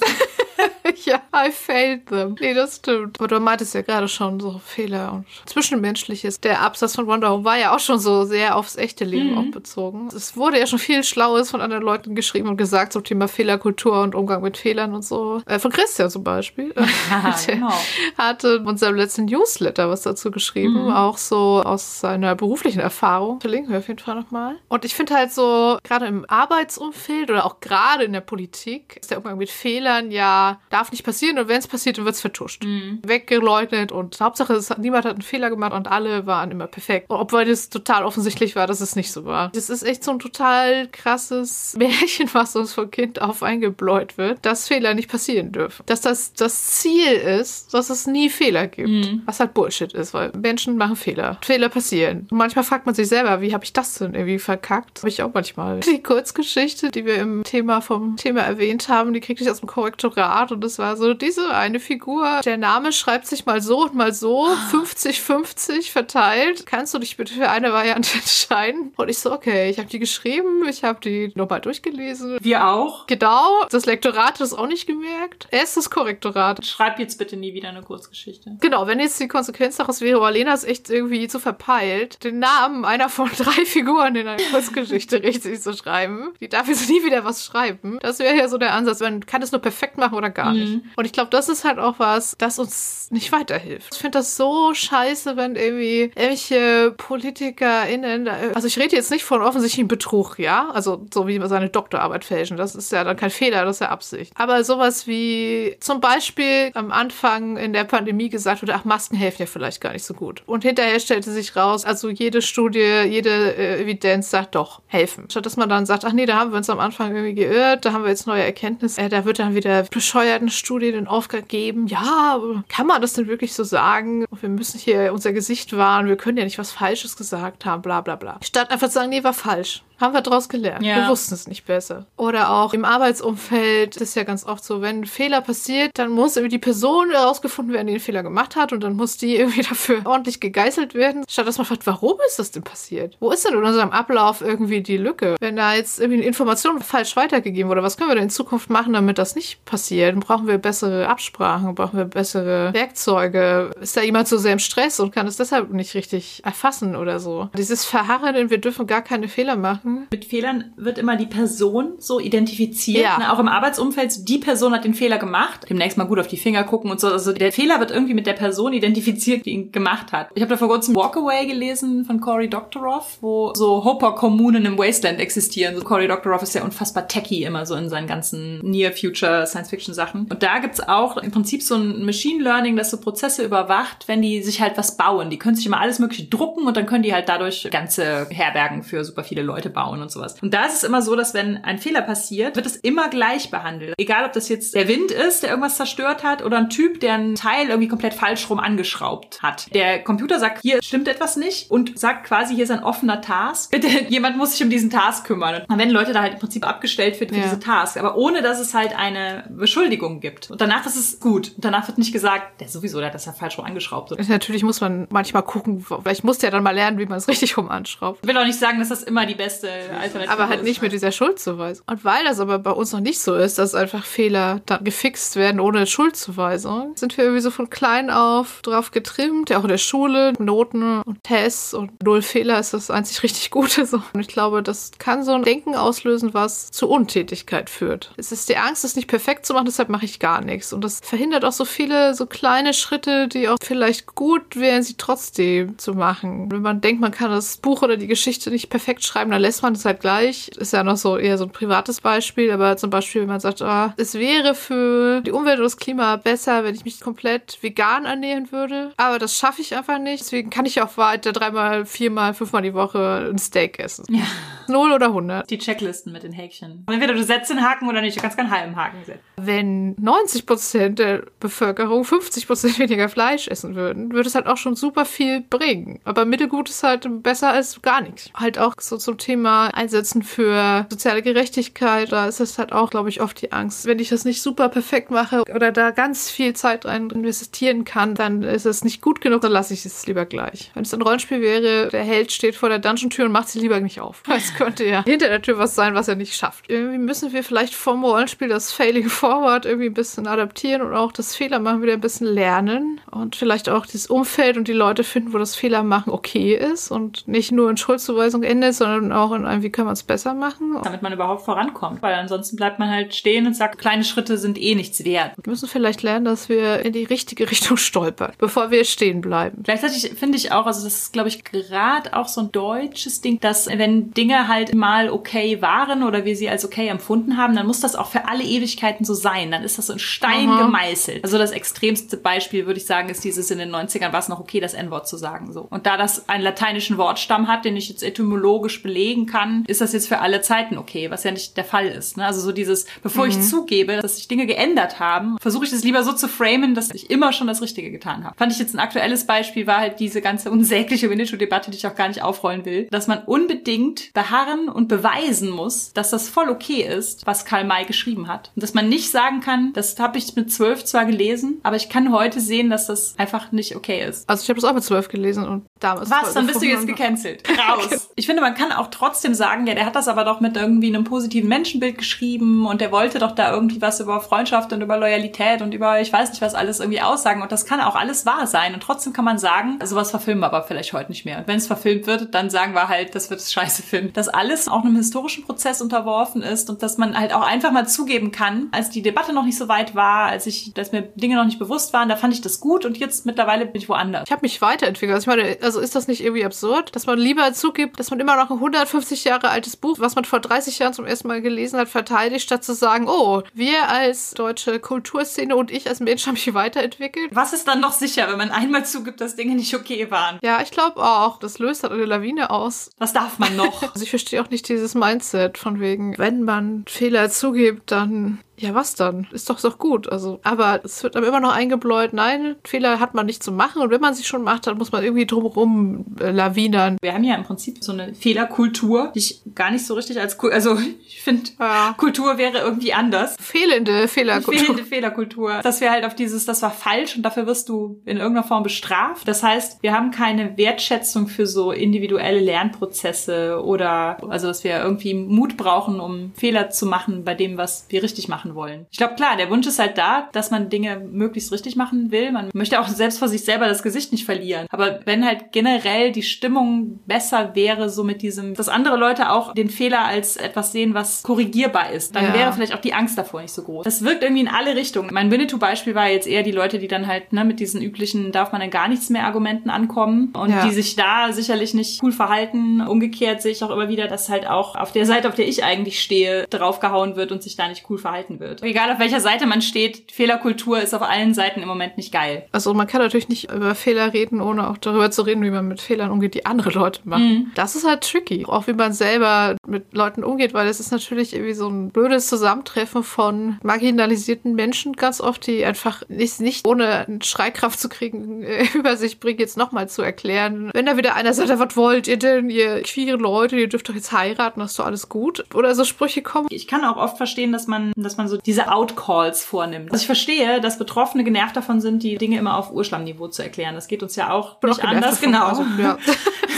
ja, I failed them. Nee, das stimmt. Aber du meintest ja gerade schon so Fehler und Zwischenmenschliches. Der Absatz von Wonder Home war ja auch schon so sehr aufs echte Leben mhm. auch bezogen. Es wurde ja schon viel Schlaues von anderen Leuten geschrieben und gesagt zum Thema Fehlerkultur und Umgang mit Fehlern und so. Äh, von Christian zum Beispiel. (laughs) (laughs) Ja, genau. hatte in unserem letzten Newsletter was dazu geschrieben, mhm. auch so aus seiner beruflichen Erfahrung. Verlinken wir auf jeden Fall nochmal. Und ich finde halt so, gerade im Arbeitsumfeld oder auch gerade in der Politik, ist der Umgang mit Fehlern ja, darf nicht passieren und wenn es passiert, dann wird es vertuscht. Mhm. Weggeleugnet und Hauptsache, es niemand hat einen Fehler gemacht und alle waren immer perfekt. Obwohl es total offensichtlich war, dass es nicht so war. Das ist echt so ein total krasses (laughs) Märchen, was uns von Kind auf eingebläut wird, dass Fehler nicht passieren dürfen. Dass das das Ziel ist, dass es nie Fehler gibt. Mhm. Was halt Bullshit ist, weil Menschen machen Fehler. Fehler passieren. Und manchmal fragt man sich selber, wie habe ich das denn irgendwie verkackt? Habe ich auch manchmal. Die Kurzgeschichte, die wir im Thema vom Thema erwähnt haben, die kriegte ich aus dem Korrektorat und es war so, diese eine Figur, der Name schreibt sich mal so und mal so, 50-50 verteilt. Kannst du dich bitte für eine Variante (laughs) entscheiden? Und ich so, okay, ich habe die geschrieben, ich habe die nochmal durchgelesen. Wir auch. Genau. Das Lektorat hat es auch nicht gemerkt. Erstes Korrektorat. Schreib jetzt bitte nie wieder eine Kurzgeschichte. Genau, wenn jetzt die Konsequenz daraus wäre, Alena ist echt irgendwie zu verpeilt, den Namen einer von (laughs) drei Figuren in einer Kurzgeschichte (laughs) richtig zu schreiben. Die darf jetzt nie wieder was schreiben. Das wäre ja so der Ansatz. Man kann es nur perfekt machen oder gar nicht. Mhm. Und ich glaube, das ist halt auch was, das uns nicht weiterhilft. Ich finde das so scheiße, wenn irgendwie irgendwelche PolitikerInnen, also ich rede jetzt nicht von offensichtlichen Betrug, ja? Also so wie seine Doktorarbeit fälschen. Das ist ja dann kein Fehler, das ist ja Absicht. Aber sowas wie zum Beispiel am Anfang in der Pandemie gesagt wurde, ach, Masken helfen ja vielleicht gar nicht so gut. Und hinterher stellte sich raus, also jede Studie, jede äh, Evidenz sagt doch, helfen. Statt dass man dann sagt, ach nee, da haben wir uns am Anfang irgendwie geirrt, da haben wir jetzt neue Erkenntnisse. Äh, da wird dann wieder bescheuerten Studie den Auftrag geben, ja, kann man das denn wirklich so sagen? Wir müssen hier unser Gesicht wahren, wir können ja nicht was Falsches gesagt haben, bla bla bla. Statt einfach zu sagen, nee, war falsch. Haben wir daraus gelernt. Ja. Wir wussten es nicht besser. Oder auch im Arbeitsumfeld das ist ja ganz oft so, wenn ein Fehler passiert, dann muss irgendwie die Person herausgefunden werden, die den Fehler gemacht hat und dann muss die irgendwie (laughs) dafür ordentlich gegeißelt werden. Statt dass man fragt, warum ist das denn passiert? Wo ist denn in unserem Ablauf irgendwie die Lücke? Wenn da jetzt irgendwie eine Information falsch weitergegeben wurde, was können wir denn in Zukunft machen, damit das nicht passiert? Brauchen wir bessere Absprachen? Brauchen wir bessere Werkzeuge? Ist da jemand so sehr im Stress und kann es deshalb nicht richtig erfassen oder so? Dieses Verharren, denn wir dürfen gar keine Fehler machen. Mit Fehlern wird immer die Person so identifiziert. Ja. Ne? Auch im Arbeitsumfeld, die Person hat den Fehler gemacht. Demnächst mal gut auf die Finger gucken und so. Also der Fehler wird irgendwie mit der Person identifiziert, die ihn gemacht hat. Ich habe da vor kurzem Walkaway gelesen von Cory Doctorow, wo so Hopper-Kommunen im Wasteland existieren. So Cory Doctorow ist ja unfassbar techy immer so in seinen ganzen Near-Future Science-Fiction-Sachen. Und da gibt's auch im Prinzip so ein Machine Learning, das so Prozesse überwacht, wenn die sich halt was bauen. Die können sich immer alles mögliche drucken und dann können die halt dadurch ganze Herbergen für super viele Leute bauen und sowas. Und da ist es immer so, dass wenn ein Fehler passiert, wird es immer gleich behandelt. Egal, ob das jetzt der Wind ist, der irgendwas zerstört hat, oder ein Typ, der ein Teil irgendwie komplett falsch rum angeschraubt hat. Der Computer sagt, hier stimmt etwas nicht und sagt quasi, hier ist ein offener Task. Bitte, (laughs) jemand muss sich um diesen Task kümmern. Und dann werden Leute da halt im Prinzip abgestellt für, für ja. diese Task. Aber ohne, dass es halt eine Beschuldigung gibt. Und danach ist es gut. Und danach wird nicht gesagt, der sowieso, der hat das ja falsch rum angeschraubt. Natürlich muss man manchmal gucken, vielleicht muss der dann mal lernen, wie man es (laughs) richtig rum anschraubt. Ich will auch nicht sagen, dass das immer die beste Alternative Aber halt nicht mit dieser Schuldzuweisung. Und weil das aber bei uns noch nicht so ist, dass einfach Fehler dann gefixt werden ohne Schuldzuweisung, sind wir irgendwie so von klein auf drauf getrimmt, ja auch in der Schule, Noten und Tests und null Fehler ist das einzig (laughs) richtig Gute. So. Und ich glaube, das kann so ein Denken auslösen, was zu Untätigkeit führt. Es ist die Angst, es nicht perfekt zu machen, deshalb mache ich gar gar nichts. Und das verhindert auch so viele so kleine Schritte, die auch vielleicht gut wären, sie trotzdem zu machen. Wenn man denkt, man kann das Buch oder die Geschichte nicht perfekt schreiben, dann lässt man es halt gleich. Ist ja noch so eher so ein privates Beispiel, aber zum Beispiel, wenn man sagt, ah, es wäre für die Umwelt und das Klima besser, wenn ich mich komplett vegan ernähren würde. Aber das schaffe ich einfach nicht. Deswegen kann ich auch weiter dreimal, viermal, fünfmal die Woche ein Steak essen. Ja. Null oder 100. Die Checklisten mit den Häkchen. Entweder du setzt den Haken oder nicht. Du kannst keinen halben Haken setzen. Wenn 90 Prozent der Bevölkerung 50 Prozent weniger Fleisch essen würden, würde es halt auch schon super viel bringen. Aber Mittelgut ist halt besser als gar nichts. Halt auch so zum Thema Einsetzen für soziale Gerechtigkeit. Da ist es halt auch, glaube ich, oft die Angst. Wenn ich das nicht super perfekt mache oder da ganz viel Zeit rein investieren kann, dann ist es nicht gut genug, dann lasse ich es lieber gleich. Wenn es ein Rollenspiel wäre, der Held steht vor der Dungeon-Tür und macht sie lieber nicht auf. (laughs) Es könnte ja hinter der Tür was sein, was er nicht schafft. Irgendwie müssen wir vielleicht vom Rollenspiel das Failing Forward irgendwie ein bisschen adaptieren und auch das Fehler machen wieder ein bisschen lernen und vielleicht auch dieses Umfeld und die Leute finden, wo das Fehler machen okay ist und nicht nur in Schuldzuweisung endet, sondern auch in einem, wie kann man es besser machen. Damit man überhaupt vorankommt, weil ansonsten bleibt man halt stehen und sagt, kleine Schritte sind eh nichts wert. Wir müssen vielleicht lernen, dass wir in die richtige Richtung stolpern, bevor wir stehen bleiben. Gleichzeitig finde ich auch, also das ist, glaube ich, gerade auch so ein deutsches Ding, dass wenn Dinge halt mal okay waren oder wir sie als okay empfunden haben, dann muss das auch für alle Ewigkeiten so sein. Dann ist das so in Stein Aha. gemeißelt. Also das extremste Beispiel, würde ich sagen, ist dieses in den 90ern war es noch okay, das N-Wort zu sagen. So. Und da das einen lateinischen Wortstamm hat, den ich jetzt etymologisch belegen kann, ist das jetzt für alle Zeiten okay, was ja nicht der Fall ist. Ne? Also so dieses, bevor mhm. ich zugebe, dass sich Dinge geändert haben, versuche ich das lieber so zu framen, dass ich immer schon das Richtige getan habe. Fand ich jetzt ein aktuelles Beispiel, war halt diese ganze unsägliche Winnetou-Debatte, die ich auch gar nicht aufrollen will, dass man unbedingt beharren und beweisen muss, dass das voll okay ist, was Karl May geschrieben hat. Und dass man nicht sagen kann, das habe ich mit zwölf zwar gelesen, aber ich kann heute sehen, dass das einfach nicht okay ist. Also ich habe das auch mit zwölf gelesen und damals. Was? Dann bist du jetzt gecancelt. (laughs) Raus. Ich finde, man kann auch trotzdem sagen, ja, der hat das aber doch mit irgendwie einem positiven Menschenbild geschrieben und der wollte doch da irgendwie was über Freundschaft und über Loyalität und über ich weiß nicht was alles irgendwie aussagen und das kann auch alles wahr sein und trotzdem kann man sagen, sowas verfilmen wir aber vielleicht heute nicht mehr. Und wenn es verfilmt wird, dann sagen wir halt, das wird es scheiße filmen. Dass alles auch einem historischen Prozess unterworfen ist und dass man halt auch einfach mal zugeben kann, als die Debatte noch nicht so weit war, als ich, dass mir Dinge noch nicht bewusst waren, da fand ich das gut und jetzt mittlerweile bin ich woanders. Ich habe mich weiterentwickelt. Also ich meine, also ist das nicht irgendwie absurd, dass man lieber zugibt, dass man immer noch ein 150 Jahre altes Buch, was man vor 30 Jahren zum ersten Mal gelesen hat, verteidigt, statt zu sagen, oh, wir als deutsche Kulturszene und ich als Mensch haben mich weiterentwickelt. Was ist dann noch sicher, wenn man einmal zugibt, dass Dinge nicht okay waren? Ja, ich glaube auch. Das löst halt eine Lawine aus. Was darf man noch? (laughs) also ich verstehe auch nicht dieses Mindset von wegen, wenn man Fehler zugibt, dann ja, was dann? Ist doch doch gut. Also, aber es wird einem immer noch eingebläut, nein, Fehler hat man nicht zu machen. Und wenn man sie schon macht, dann muss man irgendwie drumherum äh, lawinern. Wir haben ja im Prinzip so eine Fehlerkultur, die ich gar nicht so richtig als, also ich finde, ja. Kultur wäre irgendwie anders. Fehlende Fehlerkultur. Fehlende Fehlerkultur. Dass wir halt auf dieses, das war falsch und dafür wirst du in irgendeiner Form bestraft. Das heißt, wir haben keine Wertschätzung für so individuelle Lernprozesse oder, also dass wir irgendwie Mut brauchen, um Fehler zu machen bei dem, was wir richtig machen machen wollen. Ich glaube, klar, der Wunsch ist halt da, dass man Dinge möglichst richtig machen will. Man möchte auch selbst vor sich selber das Gesicht nicht verlieren. Aber wenn halt generell die Stimmung besser wäre, so mit diesem, dass andere Leute auch den Fehler als etwas sehen, was korrigierbar ist, dann ja. wäre vielleicht auch die Angst davor nicht so groß. Das wirkt irgendwie in alle Richtungen. Mein Winnetou-Beispiel war jetzt eher die Leute, die dann halt ne, mit diesen üblichen darf man dann gar nichts mehr Argumenten ankommen und ja. die sich da sicherlich nicht cool verhalten. Umgekehrt sehe ich auch immer wieder, dass halt auch auf der Seite, auf der ich eigentlich stehe, draufgehauen wird und sich da nicht cool verhalten wird. Egal auf welcher Seite man steht, Fehlerkultur ist auf allen Seiten im Moment nicht geil. Also man kann natürlich nicht über Fehler reden, ohne auch darüber zu reden, wie man mit Fehlern umgeht, die andere Leute machen. Mhm. Das ist halt tricky. Auch wie man selber mit Leuten umgeht, weil es ist natürlich irgendwie so ein blödes Zusammentreffen von marginalisierten Menschen ganz oft, die einfach nicht, nicht ohne Schreikraft zu kriegen, (laughs) äh, über sich bringen, jetzt nochmal zu erklären. Wenn da wieder einer sagt, was wollt ihr denn, ihr queere Leute, ihr dürft doch jetzt heiraten, das ist doch alles gut. Oder so Sprüche kommen. Ich kann auch oft verstehen, dass man, dass man so diese Outcalls vornimmt. Also ich verstehe, dass Betroffene genervt davon sind, die Dinge immer auf Urschlammniveau zu erklären. Das geht uns ja auch nicht anders. Genau. Also, ja. (laughs)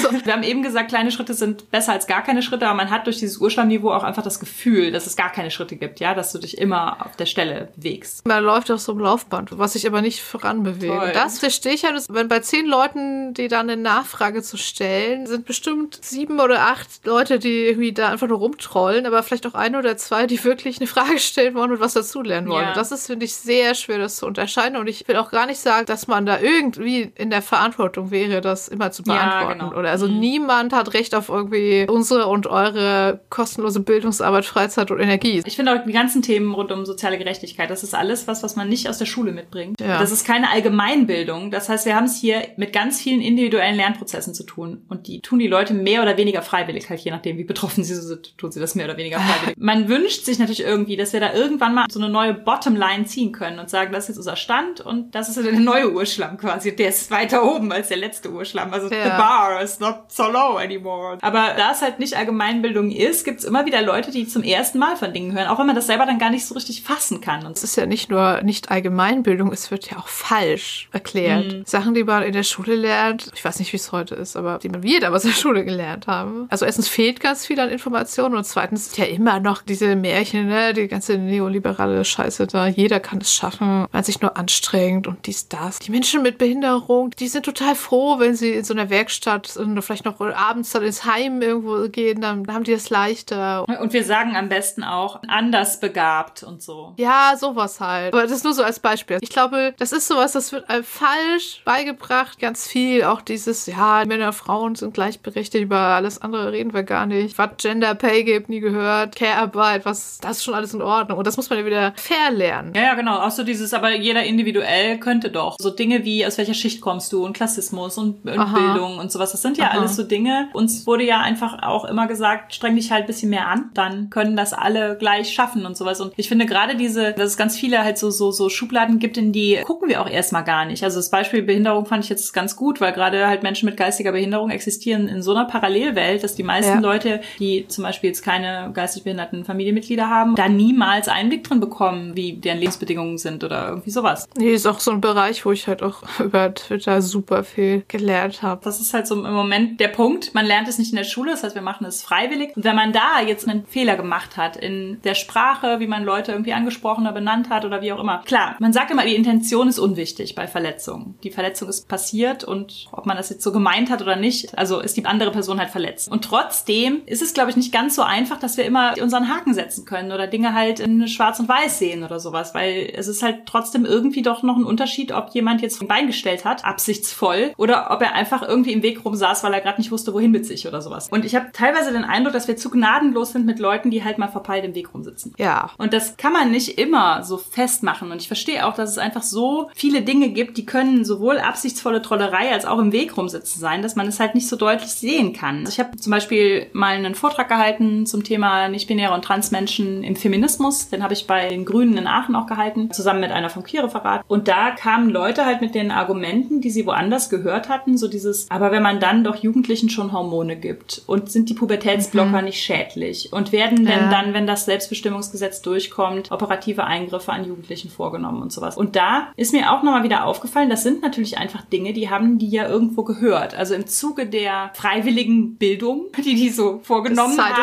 So. Wir haben eben gesagt, kleine Schritte sind besser als gar keine Schritte, aber man hat durch dieses Urschlammniveau auch einfach das Gefühl, dass es gar keine Schritte gibt, ja, dass du dich immer auf der Stelle bewegst. Man läuft auf so einem Laufband, was sich aber nicht voranbewegt. Das verstehe ich halt, wenn bei zehn Leuten, die dann eine Nachfrage zu stellen, sind bestimmt sieben oder acht Leute, die irgendwie da einfach nur rumtrollen, aber vielleicht auch ein oder zwei, die wirklich eine Frage stellen wollen und was dazulernen wollen. Ja. Das ist, finde ich, sehr schwer, das zu unterscheiden. Und ich will auch gar nicht sagen, dass man da irgendwie in der Verantwortung wäre, das immer zu beantworten. Ja, genau. Oder also mhm. niemand hat Recht auf irgendwie unsere und eure kostenlose Bildungsarbeit, Freizeit und Energie. Ich finde auch die ganzen Themen rund um soziale Gerechtigkeit, das ist alles was, was man nicht aus der Schule mitbringt. Ja. Das ist keine Allgemeinbildung. Das heißt, wir haben es hier mit ganz vielen individuellen Lernprozessen zu tun. Und die tun die Leute mehr oder weniger freiwillig, halt je nachdem, wie betroffen sie sind, tun sie das mehr oder weniger (laughs) freiwillig. Man wünscht sich natürlich irgendwie, dass wir da irgendwann mal so eine neue Bottomline ziehen können und sagen, das ist jetzt unser Stand und das ist der neue Urschlamm quasi. Der ist weiter oben als der letzte Urschlamm. Also ja. the bar is not so low anymore. Aber da es halt nicht Allgemeinbildung ist, gibt's immer wieder Leute, die zum ersten Mal von Dingen hören, auch wenn man das selber dann gar nicht so richtig fassen kann. Und es ist ja nicht nur nicht Allgemeinbildung, es wird ja auch falsch erklärt. Mhm. Sachen, die man in der Schule lernt, ich weiß nicht, wie es heute ist, aber die man wir damals in der Schule gelernt haben. Also erstens fehlt ganz viel an Informationen und zweitens ja immer noch diese Märchen, ne, die ganze neoliberale Scheiße da. Jeder kann es schaffen, man sich nur anstrengt und dies, das. Die Menschen mit Behinderung, die sind total froh, wenn sie in so einer Werkstatt oder vielleicht noch abends dann ins Heim irgendwo gehen, dann haben die es leichter. Und wir sagen am besten auch anders begabt und so. Ja, sowas halt. Aber das ist nur so als Beispiel. Ich glaube, das ist sowas, das wird falsch beigebracht. Ganz viel. Auch dieses, ja, Männer, Frauen sind gleichberechtigt. Über alles andere reden wir gar nicht. Was Gender Pay gibt, nie gehört. Care-Arbeit, was, das ist schon alles in Ordnung. Und das muss man ja wieder verlernen. Ja, ja, genau. Auch so dieses, aber jeder individuell könnte doch. So Dinge wie, aus welcher Schicht kommst du und Klassismus und, und Bildung und sowas. Das sind ja Aha. alles so Dinge. Uns wurde ja einfach auch immer gesagt, streng dich halt ein bisschen mehr an. Dann können das alle gleich schaffen und sowas. Und ich finde gerade diese, dass es ganz viele halt so, so, so Schubladen gibt, in die gucken wir auch erstmal gar nicht. Also das Beispiel Behinderung fand ich jetzt ganz gut, weil gerade halt Menschen mit geistiger Behinderung existieren in so einer Parallelwelt, dass die meisten ja. Leute, die zum Beispiel jetzt keine geistig behinderten Familienmitglieder haben, da niemals Einblick drin bekommen, wie deren Lebensbedingungen sind oder irgendwie sowas. Nee, ist auch so ein Bereich, wo ich halt auch (laughs) über Twitter super viel gelernt habe. Das ist halt so im Moment der Punkt. Man lernt es nicht in der Schule, das heißt, wir machen es freiwillig. Und wenn man da jetzt einen Fehler gemacht hat in der Sprache, wie man Leute irgendwie angesprochen oder benannt hat oder wie auch immer. Klar, man sagt immer, die Intention ist unwichtig bei Verletzungen. Die Verletzung ist passiert und ob man das jetzt so gemeint hat oder nicht, also ist die andere Person halt verletzt. Und trotzdem ist es, glaube ich, nicht ganz so einfach, dass wir immer unseren Haken setzen können oder Dinge halt in schwarz und weiß sehen oder sowas, weil es ist halt trotzdem irgendwie doch noch ein Unterschied, ob jemand jetzt ein Bein gestellt hat, absichtsvoll, oder ob er einfach irgendwie im Weg rum saß, weil er gerade nicht wusste, wohin mit sich oder sowas. Und ich habe teilweise den Eindruck, dass wir zu gnadenlos sind mit Leuten, die halt mal verpeilt im Weg rumsitzen. Ja. Und das kann man nicht immer so festmachen. Und ich verstehe auch, dass es einfach so viele Dinge gibt, die können sowohl absichtsvolle Trollerei als auch im Weg rumsitzen sein, dass man es halt nicht so deutlich sehen kann. Also ich habe zum Beispiel mal einen Vortrag gehalten zum Thema nicht-binäre und Transmenschen im Feminismus. Den habe ich bei den Grünen in Aachen auch gehalten, zusammen mit einer vom Queerreferat. Und da kamen Leute halt mit den Argumenten, die sie woanders gehört hatten, so dieses, aber wenn man dann doch Jugendlichen schon Hormone gibt und sind die Pubertätsblocker mhm. nicht schädlich und werden denn ja. dann, wenn das Selbstbestimmungsgesetz durchkommt, operative Eingriffe an Jugendlichen vorgenommen und sowas. Und da ist mir auch nochmal wieder aufgefallen, das sind natürlich einfach Dinge, die haben die ja irgendwo gehört. Also im Zuge der freiwilligen Bildung, (laughs) die die so vorgenommen haben,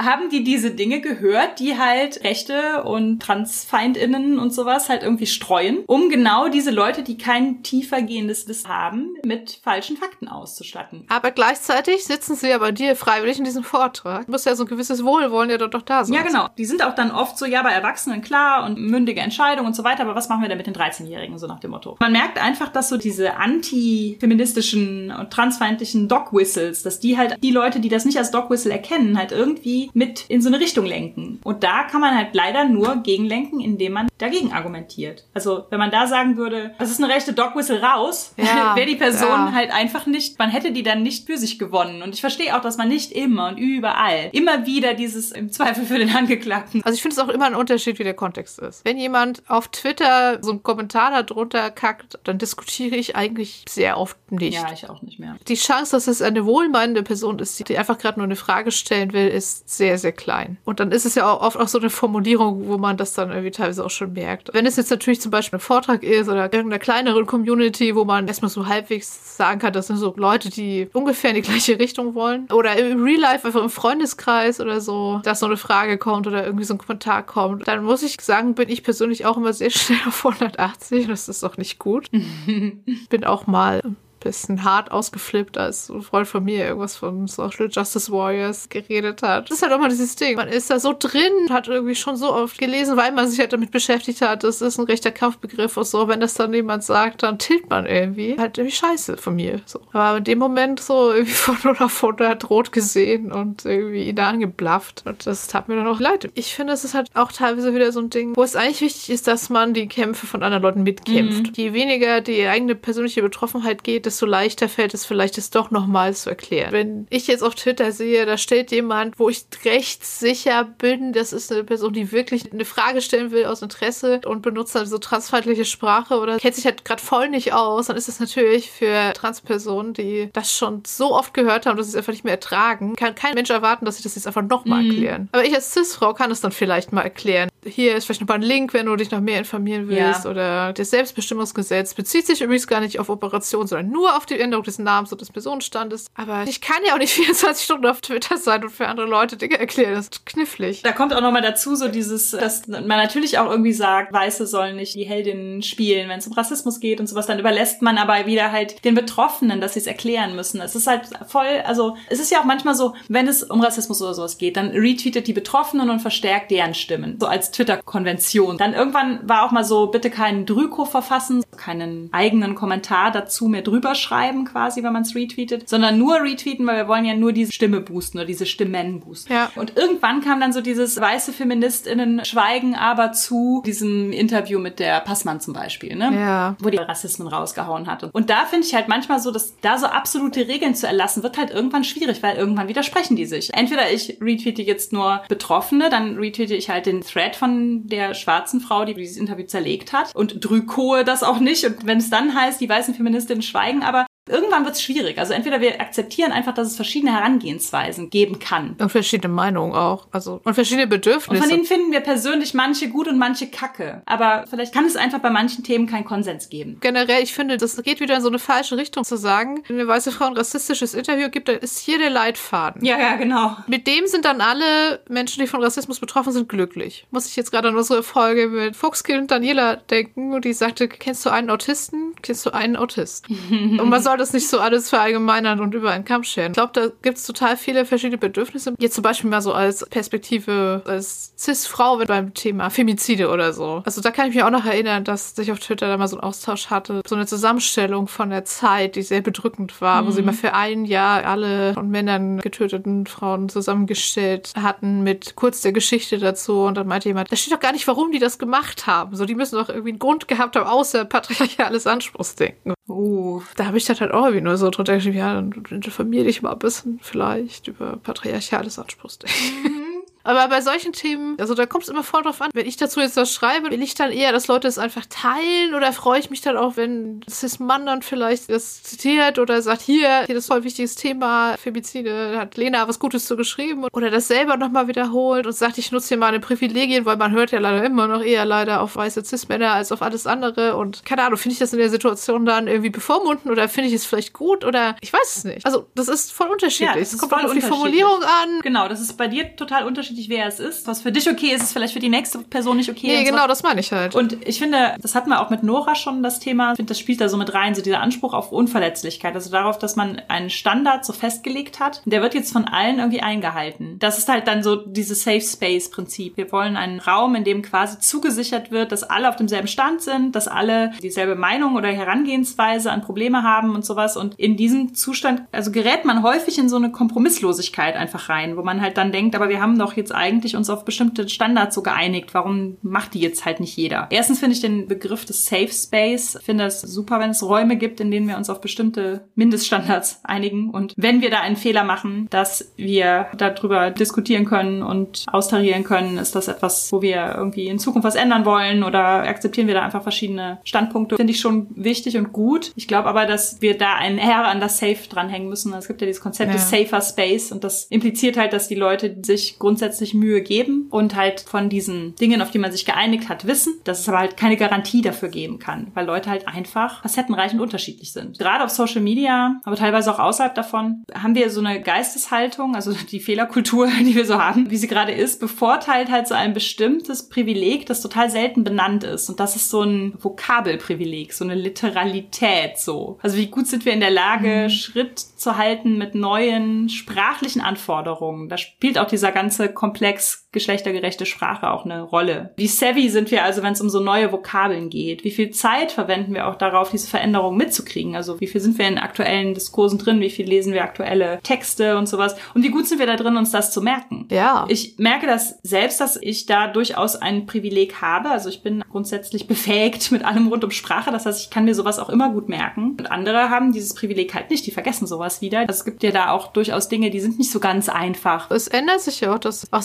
haben die diese Dinge gehört, die halt Rechte und TransfeindInnen und sowas halt irgendwie streuen, um genau diese Leute, die kein tiefer gehendes Wissen haben, mit falschen Fakten auszustatten. Aber gleichzeitig sitzen sie ja bei dir freiwillig in diesem Vortrag. Du musst ja so ein gewisses Wohlwollen ja doch da sein. Ja, genau. Die sind auch dann oft so, ja, bei Erwachsenen klar und mündige Entscheidungen und so weiter, aber was machen wir denn mit den 13-Jährigen, so nach dem Motto? Man merkt einfach, dass so diese anti-feministischen und transfeindlichen Dog-Whistles, dass die halt die Leute, die das nicht als Dog-Whistle erkennen, halt irgendwie mit in so eine Richtung lenken. Und da kann man halt leider nur gegenlenken, indem man dagegen argumentiert. Also, wenn man da sagen würde, das ist eine rechte Dog-Whistle raus, ja, (laughs) wäre die Person ja. halt einfach nicht, man hätte die dann nicht für sich gewonnen. Und ich verstehe auch, dass man nicht immer und überall immer wieder dieses im Zweifel für den Angeklagten. Also ich finde es auch immer ein Unterschied, wie der Kontext ist. Wenn jemand auf Twitter so einen Kommentar darunter kackt, dann diskutiere ich eigentlich sehr oft nicht. Ja, ich auch nicht mehr. Die Chance, dass es eine wohlmeinende Person ist, die einfach gerade nur eine Frage stellen will, ist sehr, sehr klein. Und dann ist es ja auch oft auch so eine Formulierung, wo man das dann irgendwie teilweise auch schon merkt. Wenn es jetzt natürlich zum Beispiel ein Vortrag ist oder irgendeiner kleineren Community, wo man erstmal so halbwegs sagen kann, das sind so Leute, Leute, die ungefähr in die gleiche Richtung wollen. Oder im Real Life, einfach im Freundeskreis oder so, dass so eine Frage kommt oder irgendwie so ein Kommentar kommt. Dann muss ich sagen, bin ich persönlich auch immer sehr schnell auf 180 das ist auch nicht gut. (laughs) bin auch mal bisschen hart ausgeflippt, als ein Freund von mir irgendwas von Social Justice Warriors geredet hat. Das ist halt auch mal dieses Ding. Man ist da so drin, hat irgendwie schon so oft gelesen, weil man sich halt damit beschäftigt hat. Das ist ein rechter Kampfbegriff und so. Wenn das dann jemand sagt, dann tilt man irgendwie. Halt irgendwie scheiße von mir. So. Aber in dem Moment so irgendwie (laughs) von 0 auf 100 rot gesehen und irgendwie ihn da angeblafft. Und das tat mir dann auch leid. Ich finde, es ist halt auch teilweise wieder so ein Ding, wo es eigentlich wichtig ist, dass man die Kämpfe von anderen Leuten mitkämpft. Mhm. Je weniger die eigene persönliche Betroffenheit geht, desto leichter fällt es vielleicht, es doch nochmal zu erklären. Wenn ich jetzt auf Twitter sehe, da steht jemand, wo ich recht sicher bin, das ist eine Person, die wirklich eine Frage stellen will aus Interesse und benutzt dann so transfeindliche Sprache oder kennt sich halt gerade voll nicht aus, dann ist es natürlich für Transpersonen, die das schon so oft gehört haben, dass sie es einfach nicht mehr ertragen, kann kein Mensch erwarten, dass sie das jetzt einfach nochmal mhm. erklären. Aber ich als Cis-Frau kann es dann vielleicht mal erklären. Hier ist vielleicht noch mal ein Link, wenn du dich noch mehr informieren willst. Ja. Oder das Selbstbestimmungsgesetz bezieht sich übrigens gar nicht auf Operationen, sondern nur auf die Änderung des Namens und des Personenstandes. Aber ich kann ja auch nicht (laughs) 24 Stunden auf Twitter sein und für andere Leute Dinge erklären. Das ist knifflig. Da kommt auch nochmal dazu so dieses, dass man natürlich auch irgendwie sagt, Weiße sollen nicht die Heldinnen spielen, wenn es um Rassismus geht und sowas. Dann überlässt man aber wieder halt den Betroffenen, dass sie es erklären müssen. Es ist halt voll, also es ist ja auch manchmal so, wenn es um Rassismus oder sowas geht, dann retweetet die Betroffenen und verstärkt deren Stimmen. So als Twitter-Konvention. Dann irgendwann war auch mal so, bitte keinen Drüko verfassen, keinen eigenen Kommentar dazu mehr drüber schreiben quasi, wenn man es retweetet, sondern nur retweeten, weil wir wollen ja nur diese Stimme boosten oder diese Stimmen boosten. Ja. Und irgendwann kam dann so dieses weiße FeministInnen schweigen aber zu diesem Interview mit der Passmann zum Beispiel, ne? Ja. Wo die Rassismen rausgehauen hat. Und da finde ich halt manchmal so, dass da so absolute Regeln zu erlassen, wird halt irgendwann schwierig, weil irgendwann widersprechen die sich. Entweder ich retweete jetzt nur Betroffene, dann retweete ich halt den Thread von der schwarzen Frau, die dieses Interview zerlegt hat und drückohe das auch nicht. Und wenn es dann heißt, die weißen Feministinnen schweigen, aber Irgendwann wird es schwierig. Also entweder wir akzeptieren einfach, dass es verschiedene Herangehensweisen geben kann. Und verschiedene Meinungen auch. Also und verschiedene Bedürfnisse. Und von denen finden wir persönlich manche gut und manche kacke. Aber vielleicht kann es einfach bei manchen Themen keinen Konsens geben. Generell, ich finde, das geht wieder in so eine falsche Richtung zu sagen, wenn eine weiße Frau ein rassistisches Interview gibt, dann ist hier der Leitfaden. Ja, ja, genau. Mit dem sind dann alle Menschen, die von Rassismus betroffen sind, glücklich. Muss ich jetzt gerade an unsere Folge mit Fuchskill und Daniela denken, und die sagte, kennst du einen Autisten? Kennst du einen Autist? (laughs) und man soll soll das nicht so alles verallgemeinern und über einen Kamm scheren. Ich glaube, da gibt es total viele verschiedene Bedürfnisse. Jetzt zum Beispiel mal so als Perspektive als Cis-Frau beim Thema Femizide oder so. Also da kann ich mich auch noch erinnern, dass ich auf Twitter da mal so einen Austausch hatte. So eine Zusammenstellung von der Zeit, die sehr bedrückend war, mhm. wo sie mhm. mal für ein Jahr alle von Männern getöteten Frauen zusammengestellt hatten mit kurz der Geschichte dazu. Und dann meinte jemand, da steht doch gar nicht, warum die das gemacht haben. So, die müssen doch irgendwie einen Grund gehabt haben, außer patriarchales Anspruchsdenken. Uh, da habe ich dann halt auch irgendwie nur so drunter geschrieben, ja, dann informier dich mal ein bisschen vielleicht über patriarchales Anspruchsdenken. Aber bei solchen Themen, also da kommt es immer voll drauf an. Wenn ich dazu jetzt was schreibe, will ich dann eher, dass Leute es einfach teilen oder freue ich mich dann auch, wenn Cis Mann dann vielleicht das zitiert oder sagt, hier, hier ist voll wichtiges Thema, Femizide, hat Lena was Gutes zu geschrieben oder das selber nochmal wiederholt und sagt, ich nutze hier meine Privilegien, weil man hört ja leider immer noch eher leider auf weiße Cis-Männer als auf alles andere und keine Ahnung, finde ich das in der Situation dann irgendwie bevormunden oder finde ich es vielleicht gut oder ich weiß es nicht. Also das ist voll unterschiedlich. es kommt voll auf die Formulierung an. Genau, das ist bei dir total unterschiedlich unterschiedlich, wer es ist. Was für dich okay ist, ist vielleicht für die nächste Person nicht okay. Nee, genau, so. das meine ich halt. Und ich finde, das hatten wir auch mit Nora schon das Thema. Ich finde, das spielt da so mit rein, so dieser Anspruch auf Unverletzlichkeit. Also darauf, dass man einen Standard so festgelegt hat. Der wird jetzt von allen irgendwie eingehalten. Das ist halt dann so dieses Safe Space Prinzip. Wir wollen einen Raum, in dem quasi zugesichert wird, dass alle auf demselben Stand sind, dass alle dieselbe Meinung oder Herangehensweise an Probleme haben und sowas. Und in diesem Zustand, also gerät man häufig in so eine Kompromisslosigkeit einfach rein, wo man halt dann denkt, aber wir haben doch jetzt eigentlich uns auf bestimmte Standards so geeinigt. Warum macht die jetzt halt nicht jeder? Erstens finde ich den Begriff des Safe Space, finde es super, wenn es Räume gibt, in denen wir uns auf bestimmte Mindeststandards einigen. Und wenn wir da einen Fehler machen, dass wir darüber diskutieren können und austarieren können, ist das etwas, wo wir irgendwie in Zukunft was ändern wollen oder akzeptieren wir da einfach verschiedene Standpunkte, finde ich schon wichtig und gut. Ich glaube aber, dass wir da ein R an das Safe dranhängen müssen. Es gibt ja dieses Konzept ja. des Safer Space und das impliziert halt, dass die Leute sich grundsätzlich grundsätzlich Mühe geben und halt von diesen Dingen, auf die man sich geeinigt hat, wissen, dass es aber halt keine Garantie dafür geben kann, weil Leute halt einfach facettenreich und unterschiedlich sind. Gerade auf Social Media, aber teilweise auch außerhalb davon, haben wir so eine Geisteshaltung, also die Fehlerkultur, (laughs) die wir so haben, wie sie gerade ist, bevorteilt halt so ein bestimmtes Privileg, das total selten benannt ist. Und das ist so ein Vokabelprivileg, so eine Literalität so. Also wie gut sind wir in der Lage, mhm. Schritt zu halten mit neuen sprachlichen Anforderungen. Da spielt auch dieser ganze Komplex geschlechtergerechte Sprache auch eine Rolle. Wie savvy sind wir also, wenn es um so neue Vokabeln geht? Wie viel Zeit verwenden wir auch darauf, diese Veränderungen mitzukriegen? Also wie viel sind wir in aktuellen Diskursen drin? Wie viel lesen wir aktuelle Texte und sowas? Und wie gut sind wir da drin, uns das zu merken? Ja. Ich merke das selbst, dass ich da durchaus ein Privileg habe. Also ich bin grundsätzlich befähigt mit allem rund um Sprache. Das heißt, ich kann mir sowas auch immer gut merken. Und andere haben dieses Privileg halt nicht. Die vergessen sowas wieder. Also es gibt ja da auch durchaus Dinge, die sind nicht so ganz einfach. Es ändert sich ja auch, dass auch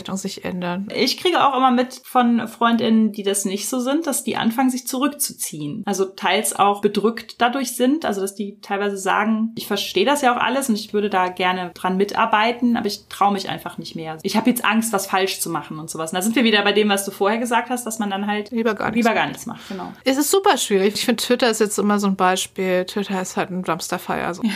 Selbstbezeichnungen sich ändern. Ich kriege auch immer mit von Freundinnen, die das nicht so sind, dass die anfangen, sich zurückzuziehen. Also teils auch bedrückt dadurch sind. Also dass die teilweise sagen, ich verstehe das ja auch alles und ich würde da gerne dran mitarbeiten, aber ich traue mich einfach nicht mehr. Ich habe jetzt Angst, was falsch zu machen und sowas. Und da sind wir wieder bei dem, was du vorher gesagt hast, dass man dann halt lieber gar, lieber gar nichts macht. Genau. Es ist super schwierig. Ich finde, Twitter ist jetzt immer so ein Beispiel. Twitter ist halt ein Dumpsterfire. Also. Ja.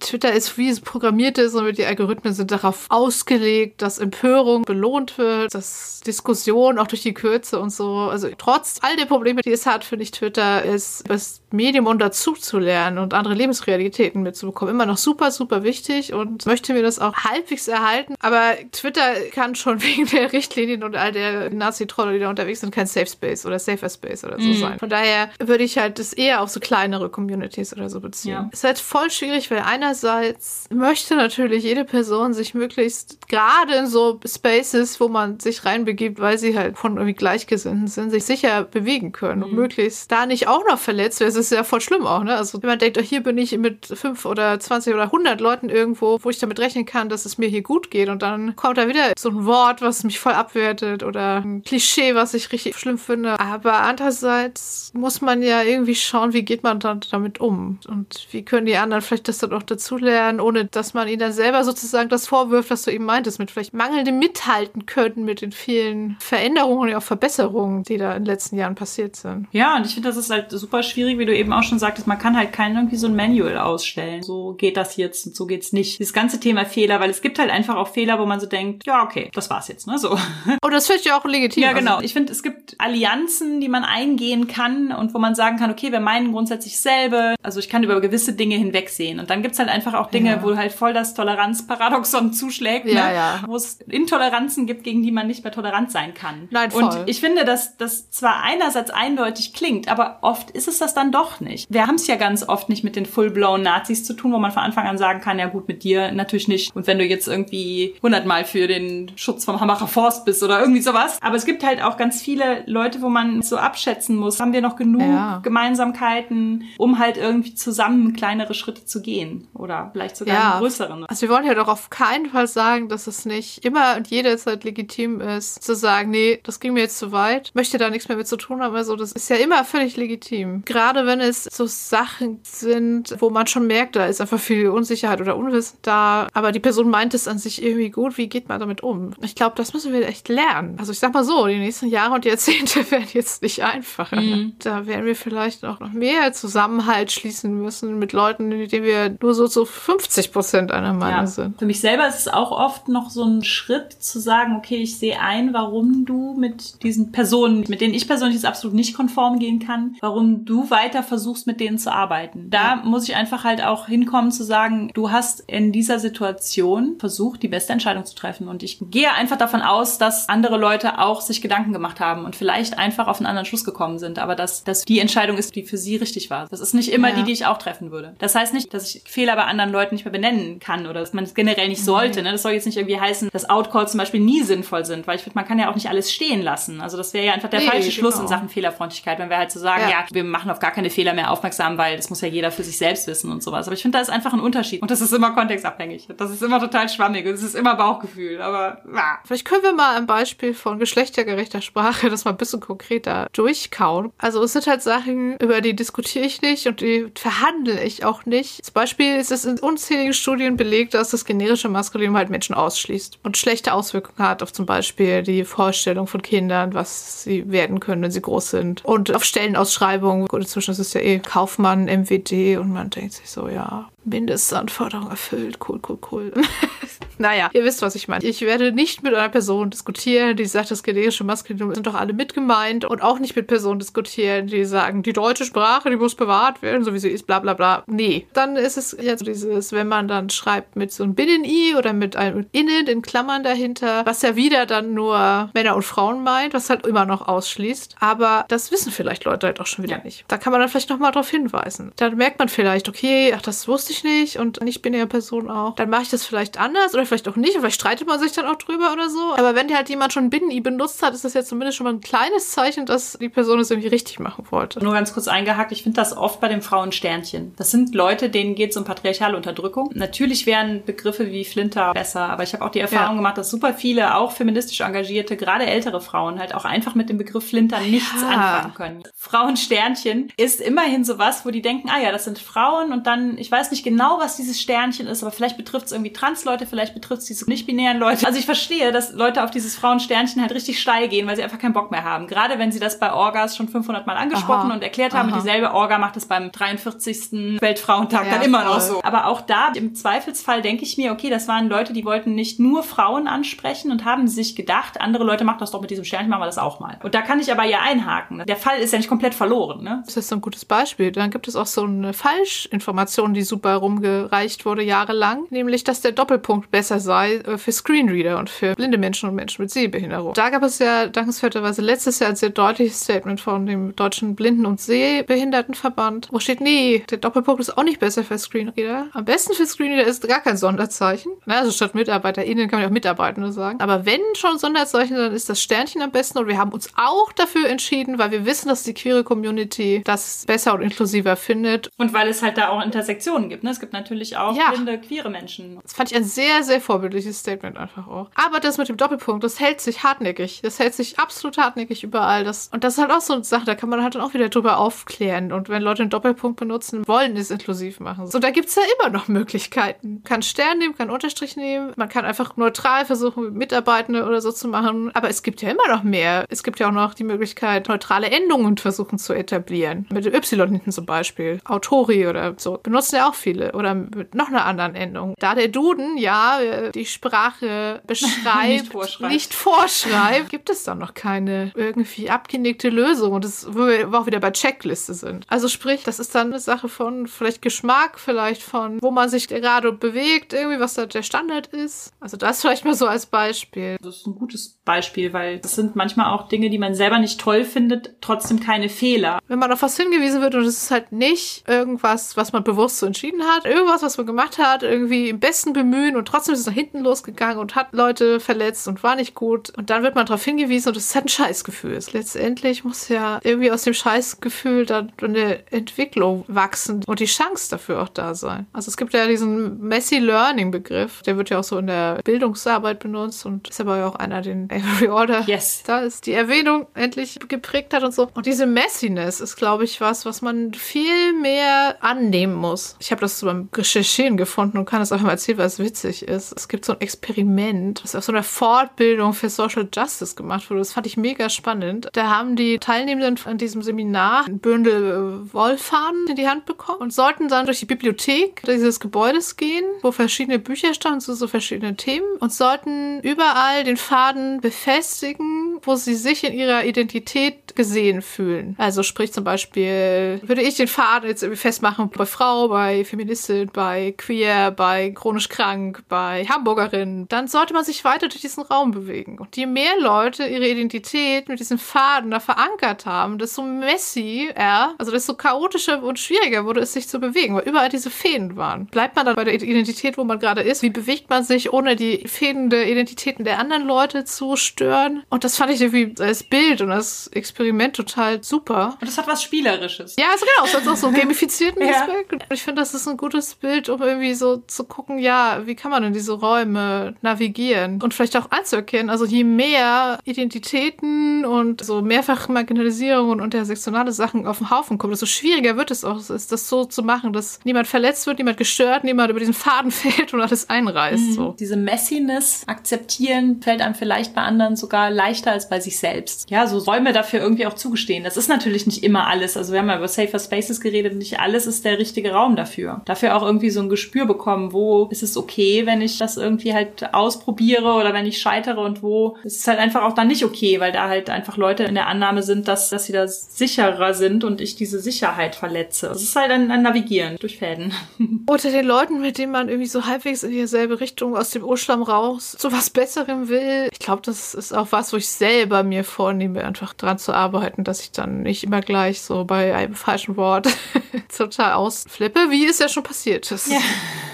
Twitter ist, wie es programmiert ist und die Algorithmen sind darauf ausgelegt, dass Empörung belohnt wird, dass Diskussion auch durch die Kürze und so. Also trotz all der Probleme, die es hat, finde ich Twitter ist das Medium, um dazu zu lernen und andere Lebensrealitäten mitzubekommen, immer noch super, super wichtig und möchte mir das auch halbwegs erhalten. Aber Twitter kann schon (laughs) wegen der Richtlinien und all der Nazi-Trolle, die da unterwegs sind, kein Safe Space oder Safer Space oder so mhm. sein. Von daher würde ich halt das eher auf so kleinere Communities oder so beziehen. Ja. Es ist halt voll schwierig, weil einer einerseits möchte natürlich jede Person sich möglichst gerade in so Spaces, wo man sich reinbegibt, weil sie halt von irgendwie Gleichgesinnten sind, sich sicher bewegen können mhm. und möglichst da nicht auch noch verletzt werden. Das ist ja voll schlimm auch, ne? Also wenn man denkt, oh, hier bin ich mit fünf oder zwanzig oder hundert Leuten irgendwo, wo ich damit rechnen kann, dass es mir hier gut geht und dann kommt da wieder so ein Wort, was mich voll abwertet oder ein Klischee, was ich richtig schlimm finde. Aber andererseits muss man ja irgendwie schauen, wie geht man dann damit um und wie können die anderen vielleicht das dann auch dazulernen, ohne dass man ihnen dann selber sozusagen das vorwirft, was du eben meintest, mit vielleicht mangelndem Mithalten könnten mit den vielen Veränderungen und auch Verbesserungen, die da in den letzten Jahren passiert sind. Ja, und ich finde, das ist halt super schwierig, wie du eben auch schon sagtest, man kann halt kein irgendwie so ein Manual ausstellen. So geht das jetzt und so geht's nicht. Das ganze Thema Fehler, weil es gibt halt einfach auch Fehler, wo man so denkt, ja, okay, das war's jetzt, ne, so. Und (laughs) das finde ich ja auch legitim. Ja, genau. Also. Ich finde, es gibt Allianzen, die man eingehen kann und wo man sagen kann, okay, wir meinen grundsätzlich selbe. Also ich kann über gewisse Dinge hinwegsehen. Und dann gibt's halt einfach auch Dinge, ja. wo halt voll das Toleranzparadoxon (laughs) zuschlägt, ja, ne? ja. wo es Intoleranzen gibt, gegen die man nicht mehr tolerant sein kann. Nein, voll. Und ich finde, dass das zwar einerseits eindeutig klingt, aber oft ist es das dann doch nicht. Wir haben es ja ganz oft nicht mit den full-blown Nazis zu tun, wo man von Anfang an sagen kann, ja gut, mit dir natürlich nicht. Und wenn du jetzt irgendwie hundertmal für den Schutz vom Hambacher Forst bist oder irgendwie sowas. Aber es gibt halt auch ganz viele Leute, wo man so abschätzen muss, haben wir noch genug ja. Gemeinsamkeiten, um halt irgendwie zusammen kleinere Schritte zu gehen oder vielleicht sogar ja. größeren. Also wir wollen ja doch auf keinen Fall sagen, dass es nicht immer und jederzeit legitim ist, zu sagen, nee, das ging mir jetzt zu weit, möchte da nichts mehr mit zu tun haben. Also das ist ja immer völlig legitim. Gerade wenn es so Sachen sind, wo man schon merkt, da ist einfach viel Unsicherheit oder Unwissen da, aber die Person meint es an sich irgendwie gut, wie geht man damit um? Ich glaube, das müssen wir echt lernen. Also ich sag mal so, die nächsten Jahre und Jahrzehnte (laughs) werden jetzt nicht einfacher. Mhm. Da werden wir vielleicht auch noch mehr Zusammenhalt schließen müssen mit Leuten, mit denen wir nur so zu 50 Prozent einer Meinung ja. sind. Für mich selber ist es auch oft noch so ein Schritt zu sagen, okay, ich sehe ein, warum du mit diesen Personen, mit denen ich persönlich jetzt absolut nicht konform gehen kann, warum du weiter versuchst, mit denen zu arbeiten. Da muss ich einfach halt auch hinkommen zu sagen, du hast in dieser Situation versucht, die beste Entscheidung zu treffen. Und ich gehe einfach davon aus, dass andere Leute auch sich Gedanken gemacht haben und vielleicht einfach auf einen anderen Schluss gekommen sind, aber dass das die Entscheidung ist, die für sie richtig war. Das ist nicht immer ja. die, die ich auch treffen würde. Das heißt nicht, dass ich Fehler bei anderen Leuten nicht mehr benennen kann oder dass man es generell nicht sollte. Ne? Das soll jetzt nicht irgendwie heißen, dass Outcalls zum Beispiel nie sinnvoll sind, weil ich finde, man kann ja auch nicht alles stehen lassen. Also das wäre ja einfach der nee, falsche Schluss genau. in Sachen Fehlerfreundlichkeit, wenn wir halt so sagen, ja. ja. wir machen auf gar keine Fehler mehr aufmerksam, weil das muss ja jeder für sich selbst wissen und sowas. Aber ich finde, da ist einfach ein Unterschied. Und das ist immer kontextabhängig. Das ist immer total schwammig. Das ist immer Bauchgefühl. Aber ah. vielleicht können wir mal ein Beispiel von geschlechtergerechter Sprache, das mal ein bisschen konkreter durchkauen. Also es sind halt Sachen, über die diskutiere ich nicht und die verhandle ich auch nicht. Zum Beispiel ist es in unzähligen Studien belegt, dass das generische Maskulinum halt Menschen ausschließt und schlechte Auswirkungen hat auf zum Beispiel die Vorstellung von Kindern, was sie werden können, wenn sie groß sind. Und auf Stellenausschreibungen, gut, inzwischen ist es ja eh Kaufmann, MWD und man denkt sich so, ja, Mindestanforderung erfüllt. Cool, cool, cool. (laughs) naja, ihr wisst, was ich meine. Ich werde nicht mit einer Person diskutieren, die sagt, das generische Maskulinum sind doch alle mitgemeint und auch nicht mit Personen diskutieren, die sagen, die deutsche Sprache, die muss bewahrt werden, so wie sie ist, bla bla bla. Nee. Dann ist es jetzt dieses, wenn man dann schreibt mit so einem Binnen-I oder mit einem Innen in Klammern dahinter, was ja wieder dann nur Männer und Frauen meint, was halt immer noch ausschließt. Aber das wissen vielleicht Leute halt auch schon wieder ja. nicht. Da kann man dann vielleicht nochmal drauf hinweisen. Dann merkt man vielleicht, okay, ach, das wusste ich ich nicht und nicht binäre Person auch, dann mache ich das vielleicht anders oder vielleicht auch nicht. Vielleicht streitet man sich dann auch drüber oder so. Aber wenn halt jemand schon Binnen-I benutzt hat, ist das jetzt zumindest schon mal ein kleines Zeichen, dass die Person es irgendwie richtig machen wollte. Nur ganz kurz eingehakt, ich finde das oft bei den Frauensternchen. Das sind Leute, denen geht es um patriarchale Unterdrückung. Natürlich wären Begriffe wie Flinter besser, aber ich habe auch die Erfahrung ja. gemacht, dass super viele, auch feministisch engagierte, gerade ältere Frauen halt auch einfach mit dem Begriff Flinter nichts ja. anfangen können. Frauensternchen ist immerhin sowas, wo die denken, ah ja, das sind Frauen und dann, ich weiß nicht genau, was dieses Sternchen ist, aber vielleicht betrifft es irgendwie Trans-Leute, vielleicht betrifft es diese nicht-binären Leute. Also ich verstehe, dass Leute auf dieses Frauensternchen halt richtig steil gehen, weil sie einfach keinen Bock mehr haben. Gerade wenn sie das bei Orgas schon 500 Mal angesprochen Aha. und erklärt haben, Aha. dieselbe Orga macht es beim 43. Weltfrauentag ja, dann immer voll. noch so. Aber auch da, im Zweifelsfall denke ich mir, okay, das waren Leute, die wollten nicht nur Frauen ansprechen und haben sich gedacht, andere Leute machen das doch mit diesem Sternchen, machen wir das auch mal. Und da kann ich aber ja einhaken. Der Fall ist ja nicht komplett verloren. Ne? Das ist so ein gutes Beispiel. Dann gibt es auch so eine Falschinformation, die super herumgereicht wurde jahrelang, nämlich dass der Doppelpunkt besser sei äh, für Screenreader und für blinde Menschen und Menschen mit Sehbehinderung. Da gab es ja dankenswerterweise letztes Jahr ein sehr deutliches Statement von dem Deutschen Blinden- und Sehbehindertenverband, wo steht, nee, der Doppelpunkt ist auch nicht besser für Screenreader. Am besten für Screenreader ist gar kein Sonderzeichen. Also statt MitarbeiterInnen kann man auch Mitarbeitende sagen. Aber wenn schon Sonderzeichen, dann ist das Sternchen am besten und wir haben uns auch dafür entschieden, weil wir wissen, dass die queere Community das besser und inklusiver findet. Und weil es halt da auch Intersektionen gibt. Ne? Es gibt natürlich auch ja. blinde, queere Menschen. Das fand ich ein sehr, sehr vorbildliches Statement einfach auch. Aber das mit dem Doppelpunkt, das hält sich hartnäckig. Das hält sich absolut hartnäckig überall. Das, und das ist halt auch so eine Sache, da kann man halt dann auch wieder drüber aufklären. Und wenn Leute einen Doppelpunkt benutzen, wollen es inklusiv machen. So, da gibt es ja immer noch Möglichkeiten. Man kann Stern nehmen, kann Unterstrich nehmen. Man kann einfach neutral versuchen, Mitarbeitende oder so zu machen. Aber es gibt ja immer noch mehr. Es gibt ja auch noch die Möglichkeit, neutrale Endungen versuchen zu etablieren. Mit Y hinten zum Beispiel. Autori oder so. Benutzen ja auch viele oder mit noch einer anderen Endung. Da der Duden ja die Sprache (laughs) beschreibt, nicht vorschreibt, nicht vorschreibt gibt es dann noch keine irgendwie abgenickte Lösung. Und das, wo wir auch wieder bei Checkliste sind. Also sprich, das ist dann eine Sache von vielleicht Geschmack, vielleicht von wo man sich gerade bewegt, irgendwie, was da der Standard ist. Also das vielleicht mal so als Beispiel. Das ist ein gutes Beispiel, weil das sind manchmal auch Dinge, die man selber nicht toll findet, trotzdem keine Fehler. Wenn man auf was hingewiesen wird und es ist halt nicht irgendwas, was man bewusst so entschieden hat, irgendwas, was man gemacht hat, irgendwie im besten Bemühen und trotzdem ist es nach hinten losgegangen und hat Leute verletzt und war nicht gut. Und dann wird man darauf hingewiesen und es ist halt ein Scheißgefühl. Letztendlich muss ja irgendwie aus dem Scheißgefühl dann eine Entwicklung wachsen und die Chance dafür auch da sein. Also es gibt ja diesen Messy Learning Begriff, der wird ja auch so in der Bildungsarbeit benutzt und ist aber auch einer, den Avery Order yes. da ist die Erwähnung endlich geprägt hat und so. Und diese Messiness ist, glaube ich, was, was man viel mehr annehmen muss. Ich habe das so beim Recherchieren gefunden und kann es auch mal erzählen, weil es witzig ist. Es gibt so ein Experiment, das auf so einer Fortbildung für Social Justice gemacht wurde. Das fand ich mega spannend. Da haben die Teilnehmenden an diesem Seminar ein Bündel äh, Wollfaden in die Hand bekommen und sollten dann durch die Bibliothek dieses Gebäudes gehen, wo verschiedene Bücher standen zu so verschiedenen Themen und sollten überall den Faden befestigen, wo sie sich in ihrer Identität gesehen fühlen. Also sprich zum Beispiel, würde ich den Faden jetzt irgendwie festmachen bei Frau, bei Feministin, bei Queer, bei chronisch krank, bei Hamburgerin, dann sollte man sich weiter durch diesen Raum bewegen. Und je mehr Leute ihre Identität mit diesem Faden da verankert haben, desto messy er, also desto chaotischer und schwieriger wurde es, sich zu bewegen, weil überall diese Fäden waren. Bleibt man dann bei der Identität, wo man gerade ist? Wie bewegt man sich, ohne die Fäden der Identitäten der anderen Leute zu stören? Und das fand ich irgendwie als Bild und als Experiment total super. Und das hat was Spielerisches. Ja, also genau, es hat auch so einen (laughs) gamifizierten ja. Aspekt. Und ich finde, das ist ein gutes Bild, um irgendwie so zu gucken, ja, wie kann man denn diese Räume navigieren und vielleicht auch anzuerkennen. Also je mehr Identitäten und so mehrfach Marginalisierung und intersektionale Sachen auf den Haufen kommen, desto schwieriger wird es auch, ist das so zu machen, dass niemand verletzt wird, niemand gestört, niemand über diesen Faden (laughs) fällt und alles einreißt. Mhm. So. Diese Messiness akzeptieren fällt einem vielleicht bei anderen sogar leichter als bei sich selbst. Ja, so Räume dafür irgendwie auch zugestehen. Das ist natürlich nicht immer alles. Also wir haben ja über Safer Spaces geredet, nicht alles ist der richtige Raum dafür. Dafür auch irgendwie so ein Gespür bekommen, wo ist es okay, wenn ich das irgendwie halt ausprobiere oder wenn ich scheitere und wo ist es halt einfach auch dann nicht okay, weil da halt einfach Leute in der Annahme sind, dass, dass sie da sicherer sind und ich diese Sicherheit verletze. Es ist halt ein, ein Navigieren durch Fäden. (laughs) Unter den Leuten, mit denen man irgendwie so halbwegs in dieselbe Richtung aus dem Urschlamm raus zu was Besserem will. Ich glaube, das ist auch was, wo ich selber mir vornehme, einfach dran zu arbeiten, dass ich dann nicht immer gleich so bei einem falschen Wort (laughs) total ausflippe, wie es ja schon passiert ist. Ja.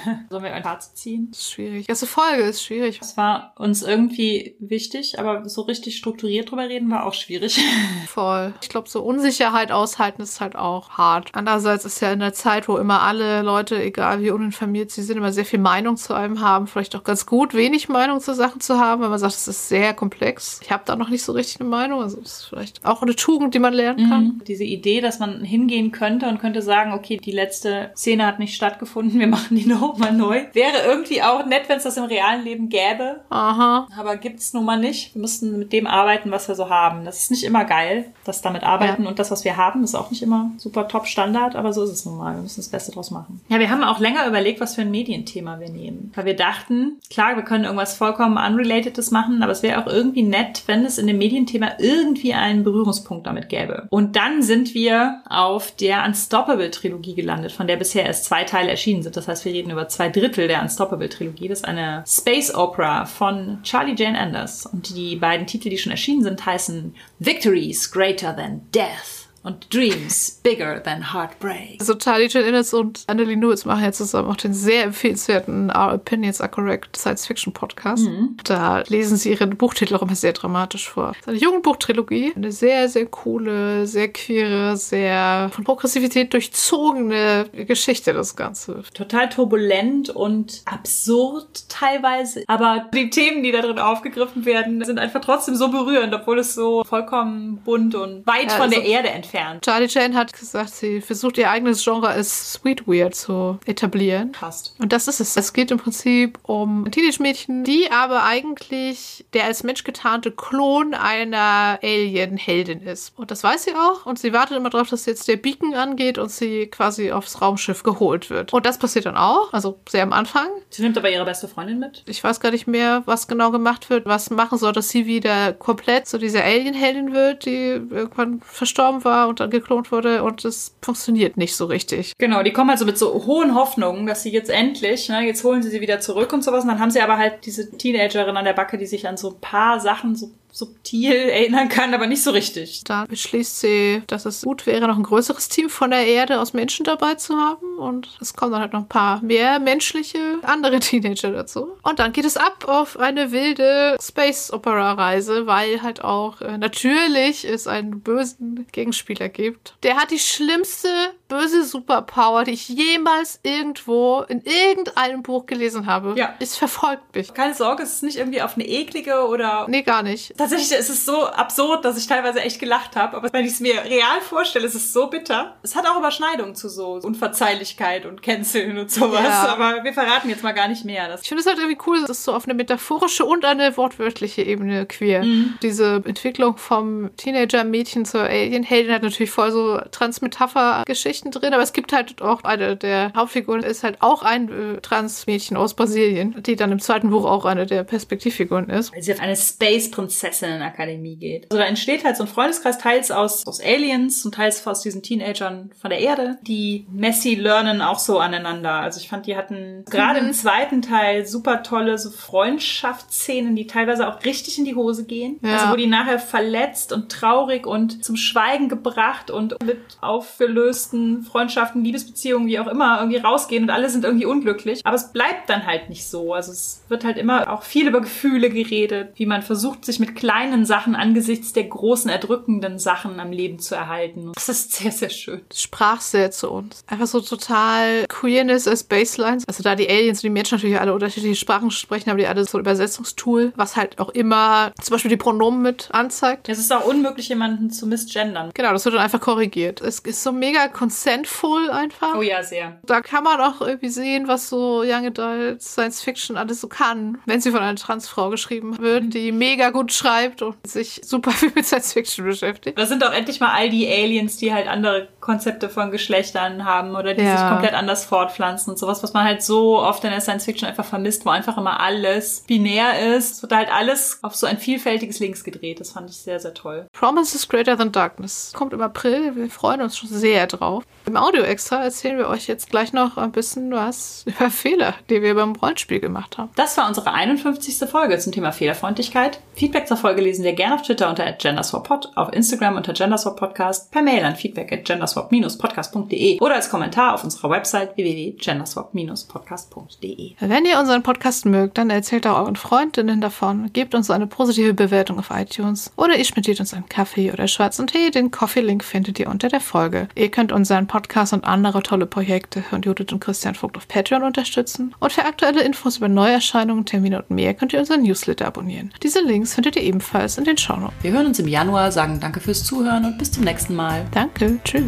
(laughs) Sollen wir ein Fazit ziehen? Das ist schwierig. Erste Folge ist schwierig. Es war uns irgendwie wichtig, aber so richtig strukturiert drüber reden war auch schwierig. (laughs) Voll. Ich glaube, so Unsicherheit aushalten ist halt auch hart. Andererseits ist ja in der Zeit, wo immer alle Leute, egal wie uninformiert sie sind, immer sehr viel Meinung zu einem haben, vielleicht auch ganz gut, wenig Meinung zu Sachen zu haben, weil man sagt, es ist sehr komplex. Ich habe da noch nicht so richtig eine Meinung. Also das ist vielleicht auch eine Tugend, die man lernen kann. Mhm. Diese Idee, dass man hingehen könnte und könnte sagen, okay, die letzte Szene hat nicht stattgefunden, wir machen die (laughs) nochmal neu. Wäre irgendwie auch nett, wenn es das im realen Leben gäbe. Aha. Aber gibt's nun mal nicht. Wir müssen mit dem arbeiten, was wir so haben. Das ist nicht immer geil, das damit arbeiten. Ja. Und das, was wir haben, ist auch nicht immer super top Standard, aber so ist es nun mal. Wir müssen das Beste draus machen. Ja, wir haben auch länger überlegt, was für ein Medienthema wir nehmen. Weil wir dachten, klar, wir können irgendwas vollkommen Unrelatedes machen, aber es wäre auch irgendwie nett, wenn es in dem Medienthema irgendwie einen Berührungspunkt damit gäbe. Und dann sind wir auf der Unstoppable-Trilogie gelandet, von der bisher erst zwei Teile erschienen sind. Das heißt, wir reden über zwei Drittel der Unstoppable-Trilogie. Das ist eine Space Opera von Charlie Jane Anders. Und die beiden Titel, die schon erschienen sind, heißen Victories Greater Than Death und Dreams Bigger Than Heartbreak. Also Charlie Jane Innes und Annelie Lewis machen ja zusammen auch den sehr empfehlenswerten Our Opinions Are Correct Science Fiction Podcast. Mhm. Da lesen sie ihre Buchtitel auch immer sehr dramatisch vor. Das ist eine Jugendbuchtrilogie. Eine sehr, sehr coole, sehr queere, sehr von Progressivität durchzogene Geschichte, das Ganze. Total turbulent und absurd teilweise. Aber die Themen, die da drin aufgegriffen werden, sind einfach trotzdem so berührend, obwohl es so vollkommen bunt und weit ja, von also der Erde entfernt entfernt. Charlie Jane hat gesagt, sie versucht ihr eigenes Genre als Sweet Weird zu etablieren. Passt. Und das ist es. Es geht im Prinzip um Teenage-Mädchen, die aber eigentlich der als Mensch getarnte Klon einer Alien-Heldin ist. Und das weiß sie auch. Und sie wartet immer darauf, dass jetzt der Beacon angeht und sie quasi aufs Raumschiff geholt wird. Und das passiert dann auch. Also sehr am Anfang. Sie nimmt aber ihre beste Freundin mit. Ich weiß gar nicht mehr, was genau gemacht wird, was machen soll, dass sie wieder komplett so diese Alien-Heldin wird, die irgendwann verstorben war war und dann geklont wurde und es funktioniert nicht so richtig. Genau, die kommen also mit so hohen Hoffnungen, dass sie jetzt endlich, ne, jetzt holen sie sie wieder zurück und sowas und dann haben sie aber halt diese Teenagerin an der Backe, die sich an so ein paar Sachen so subtil erinnern kann, aber nicht so richtig. Da beschließt sie, dass es gut wäre, noch ein größeres Team von der Erde aus Menschen dabei zu haben. Und es kommen dann halt noch ein paar mehr menschliche andere (laughs) Teenager dazu. Und dann geht es ab auf eine wilde Space-Opera-Reise, weil halt auch äh, natürlich es einen bösen Gegenspieler gibt. Der hat die schlimmste böse Superpower, die ich jemals irgendwo in irgendeinem Buch gelesen habe. Ja. Es verfolgt mich. Keine Sorge, es ist nicht irgendwie auf eine eklige oder. Nee, gar nicht tatsächlich ist es so absurd, dass ich teilweise echt gelacht habe. Aber wenn ich es mir real vorstelle, ist es so bitter. Es hat auch Überschneidungen zu so Unverzeihlichkeit und Canceln und sowas. Ja. Aber wir verraten jetzt mal gar nicht mehr. Ich finde es halt irgendwie cool, dass es so auf eine metaphorische und eine wortwörtliche Ebene queer. Mhm. Diese Entwicklung vom Teenager-Mädchen zur Alien-Heldin hat natürlich voll so Trans-Metapher-Geschichten drin. Aber es gibt halt auch eine der Hauptfiguren ist halt auch ein äh, Trans-Mädchen aus Brasilien, die dann im zweiten Buch auch eine der Perspektivfiguren ist. Sie auf eine Space-Prinzessin Prinzessinnenakademie geht. Also da entsteht halt so ein Freundeskreis, teils aus, aus Aliens und teils aus diesen Teenagern von der Erde. Die Messi lernen auch so aneinander. Also ich fand, die hatten gerade im zweiten Teil super tolle so Freundschaftsszenen, die teilweise auch richtig in die Hose gehen. Ja. Also wo die nachher verletzt und traurig und zum Schweigen gebracht und mit aufgelösten Freundschaften, Liebesbeziehungen, wie auch immer, irgendwie rausgehen und alle sind irgendwie unglücklich. Aber es bleibt dann halt nicht so. Also es wird halt immer auch viel über Gefühle geredet, wie man versucht, sich mit kleinen Sachen angesichts der großen, erdrückenden Sachen am Leben zu erhalten. Das ist sehr, sehr schön. Sprach sehr zu uns. Einfach so total Queerness als Baselines. Also da die Aliens und die Menschen natürlich alle unterschiedliche Sprachen sprechen, haben die alle so ein Übersetzungstool, was halt auch immer zum Beispiel die Pronomen mit anzeigt. Es ist auch unmöglich, jemanden zu misgendern. Genau, das wird dann einfach korrigiert. Es ist so mega consentful einfach. Oh ja, sehr. Da kann man auch irgendwie sehen, was so Young Adult Science Fiction alles so kann, wenn sie von einer Transfrau geschrieben wird, die mega gut schreibt und sich super (laughs) viel mit Science Fiction beschäftigt. Das sind auch endlich mal all die Aliens, die halt andere Konzepte von Geschlechtern haben oder die ja. sich komplett anders fortpflanzen und sowas, was man halt so oft in der Science Fiction einfach vermisst, wo einfach immer alles binär ist. Es wird halt alles auf so ein vielfältiges Links gedreht. Das fand ich sehr, sehr toll. Promise is Greater Than Darkness kommt im April. Wir freuen uns schon sehr drauf. Im Audio-Extra erzählen wir euch jetzt gleich noch ein bisschen was (laughs) über Fehler, die wir beim Rollenspiel gemacht haben. Das war unsere 51. Folge zum Thema Fehlerfreundlichkeit. Feedback zur Folge lesen wir gerne auf Twitter unter genderswappod, auf Instagram unter genderswappodcast, per Mail an feedback at genderswap-podcast.de oder als Kommentar auf unserer Website www.genderswap-podcast.de. Wenn ihr unseren Podcast mögt, dann erzählt auch euren Freundinnen davon, gebt uns eine positive Bewertung auf iTunes oder ihr schmittiert uns einen Kaffee oder schwarzen Tee. Den Coffee-Link findet ihr unter der Folge. Ihr könnt unseren Podcast und andere tolle Projekte von Judith und Christian Vogt auf Patreon unterstützen. Und für aktuelle Infos über Neuerscheinungen, Termine und mehr könnt ihr unseren Newsletter abonnieren. Diese Links findet ihr ebenfalls in den Shownotes. Wir hören uns im Januar, sagen danke fürs Zuhören und bis zum nächsten Mal. Danke, tschüss.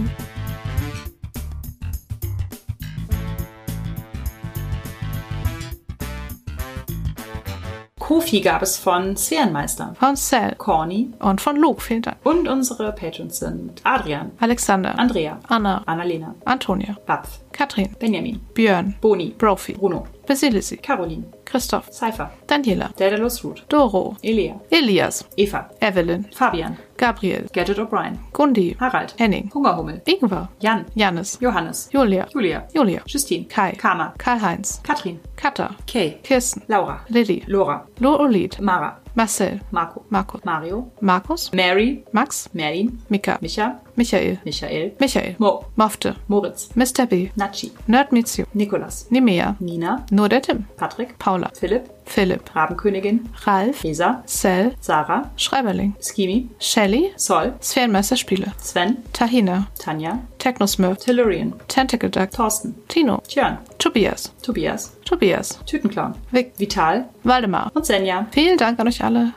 Kofi gab es von Sphärenmeister. Von Cell. Corny. Und von Luke, vielen Dank. Und unsere Patrons sind Adrian. Alexander. Andrea. Anna. Annalena. Antonia. Bapf. Katrin. Benjamin. Björn. Boni. Brophy. Bruno. Basilisi. Caroline. Christoph. Cypher. Daniela. Daedalus Root. Doro. Elia. Elias. Eva. Evelyn. Fabian. Gabriel. Gadget O'Brien. Gundi. Harald. Henning. Hungerhummel. Ingwer. Jan. Janis. Johannes. Julia. Julia. Julia. Justine. Kai. Karma. Karl-Heinz. Katrin. Katha. Kay. Kirsten. Laura. Lilly. Lora. Loolid. Mara. Marcel. Marco. Marco. Mario. Markus. Mary. Max. Merlin. Mika. Micha. Michael. Michael. Michael. Mo. Mofte. Moritz. Mr. B. Nachi. Nerd You. Nikolas. Nimea. Nina. Nur der Tim. Patrick. Paula. Philipp. Philipp. Rabenkönigin. Ralf. Lisa. Cell. Sarah. Schreiberling. Skimi. Shelly. Sol. Sphärenmeisterspiele. Sven. Tahina. Tanja. Technosmurf. Tellurian. Tentacle Duck. Thorsten. Tino. Tjörn. Tobias. Tobias. Tobias. Tütenclown. Vic. Vital. Waldemar. Und Senja. Vielen Dank an euch alle.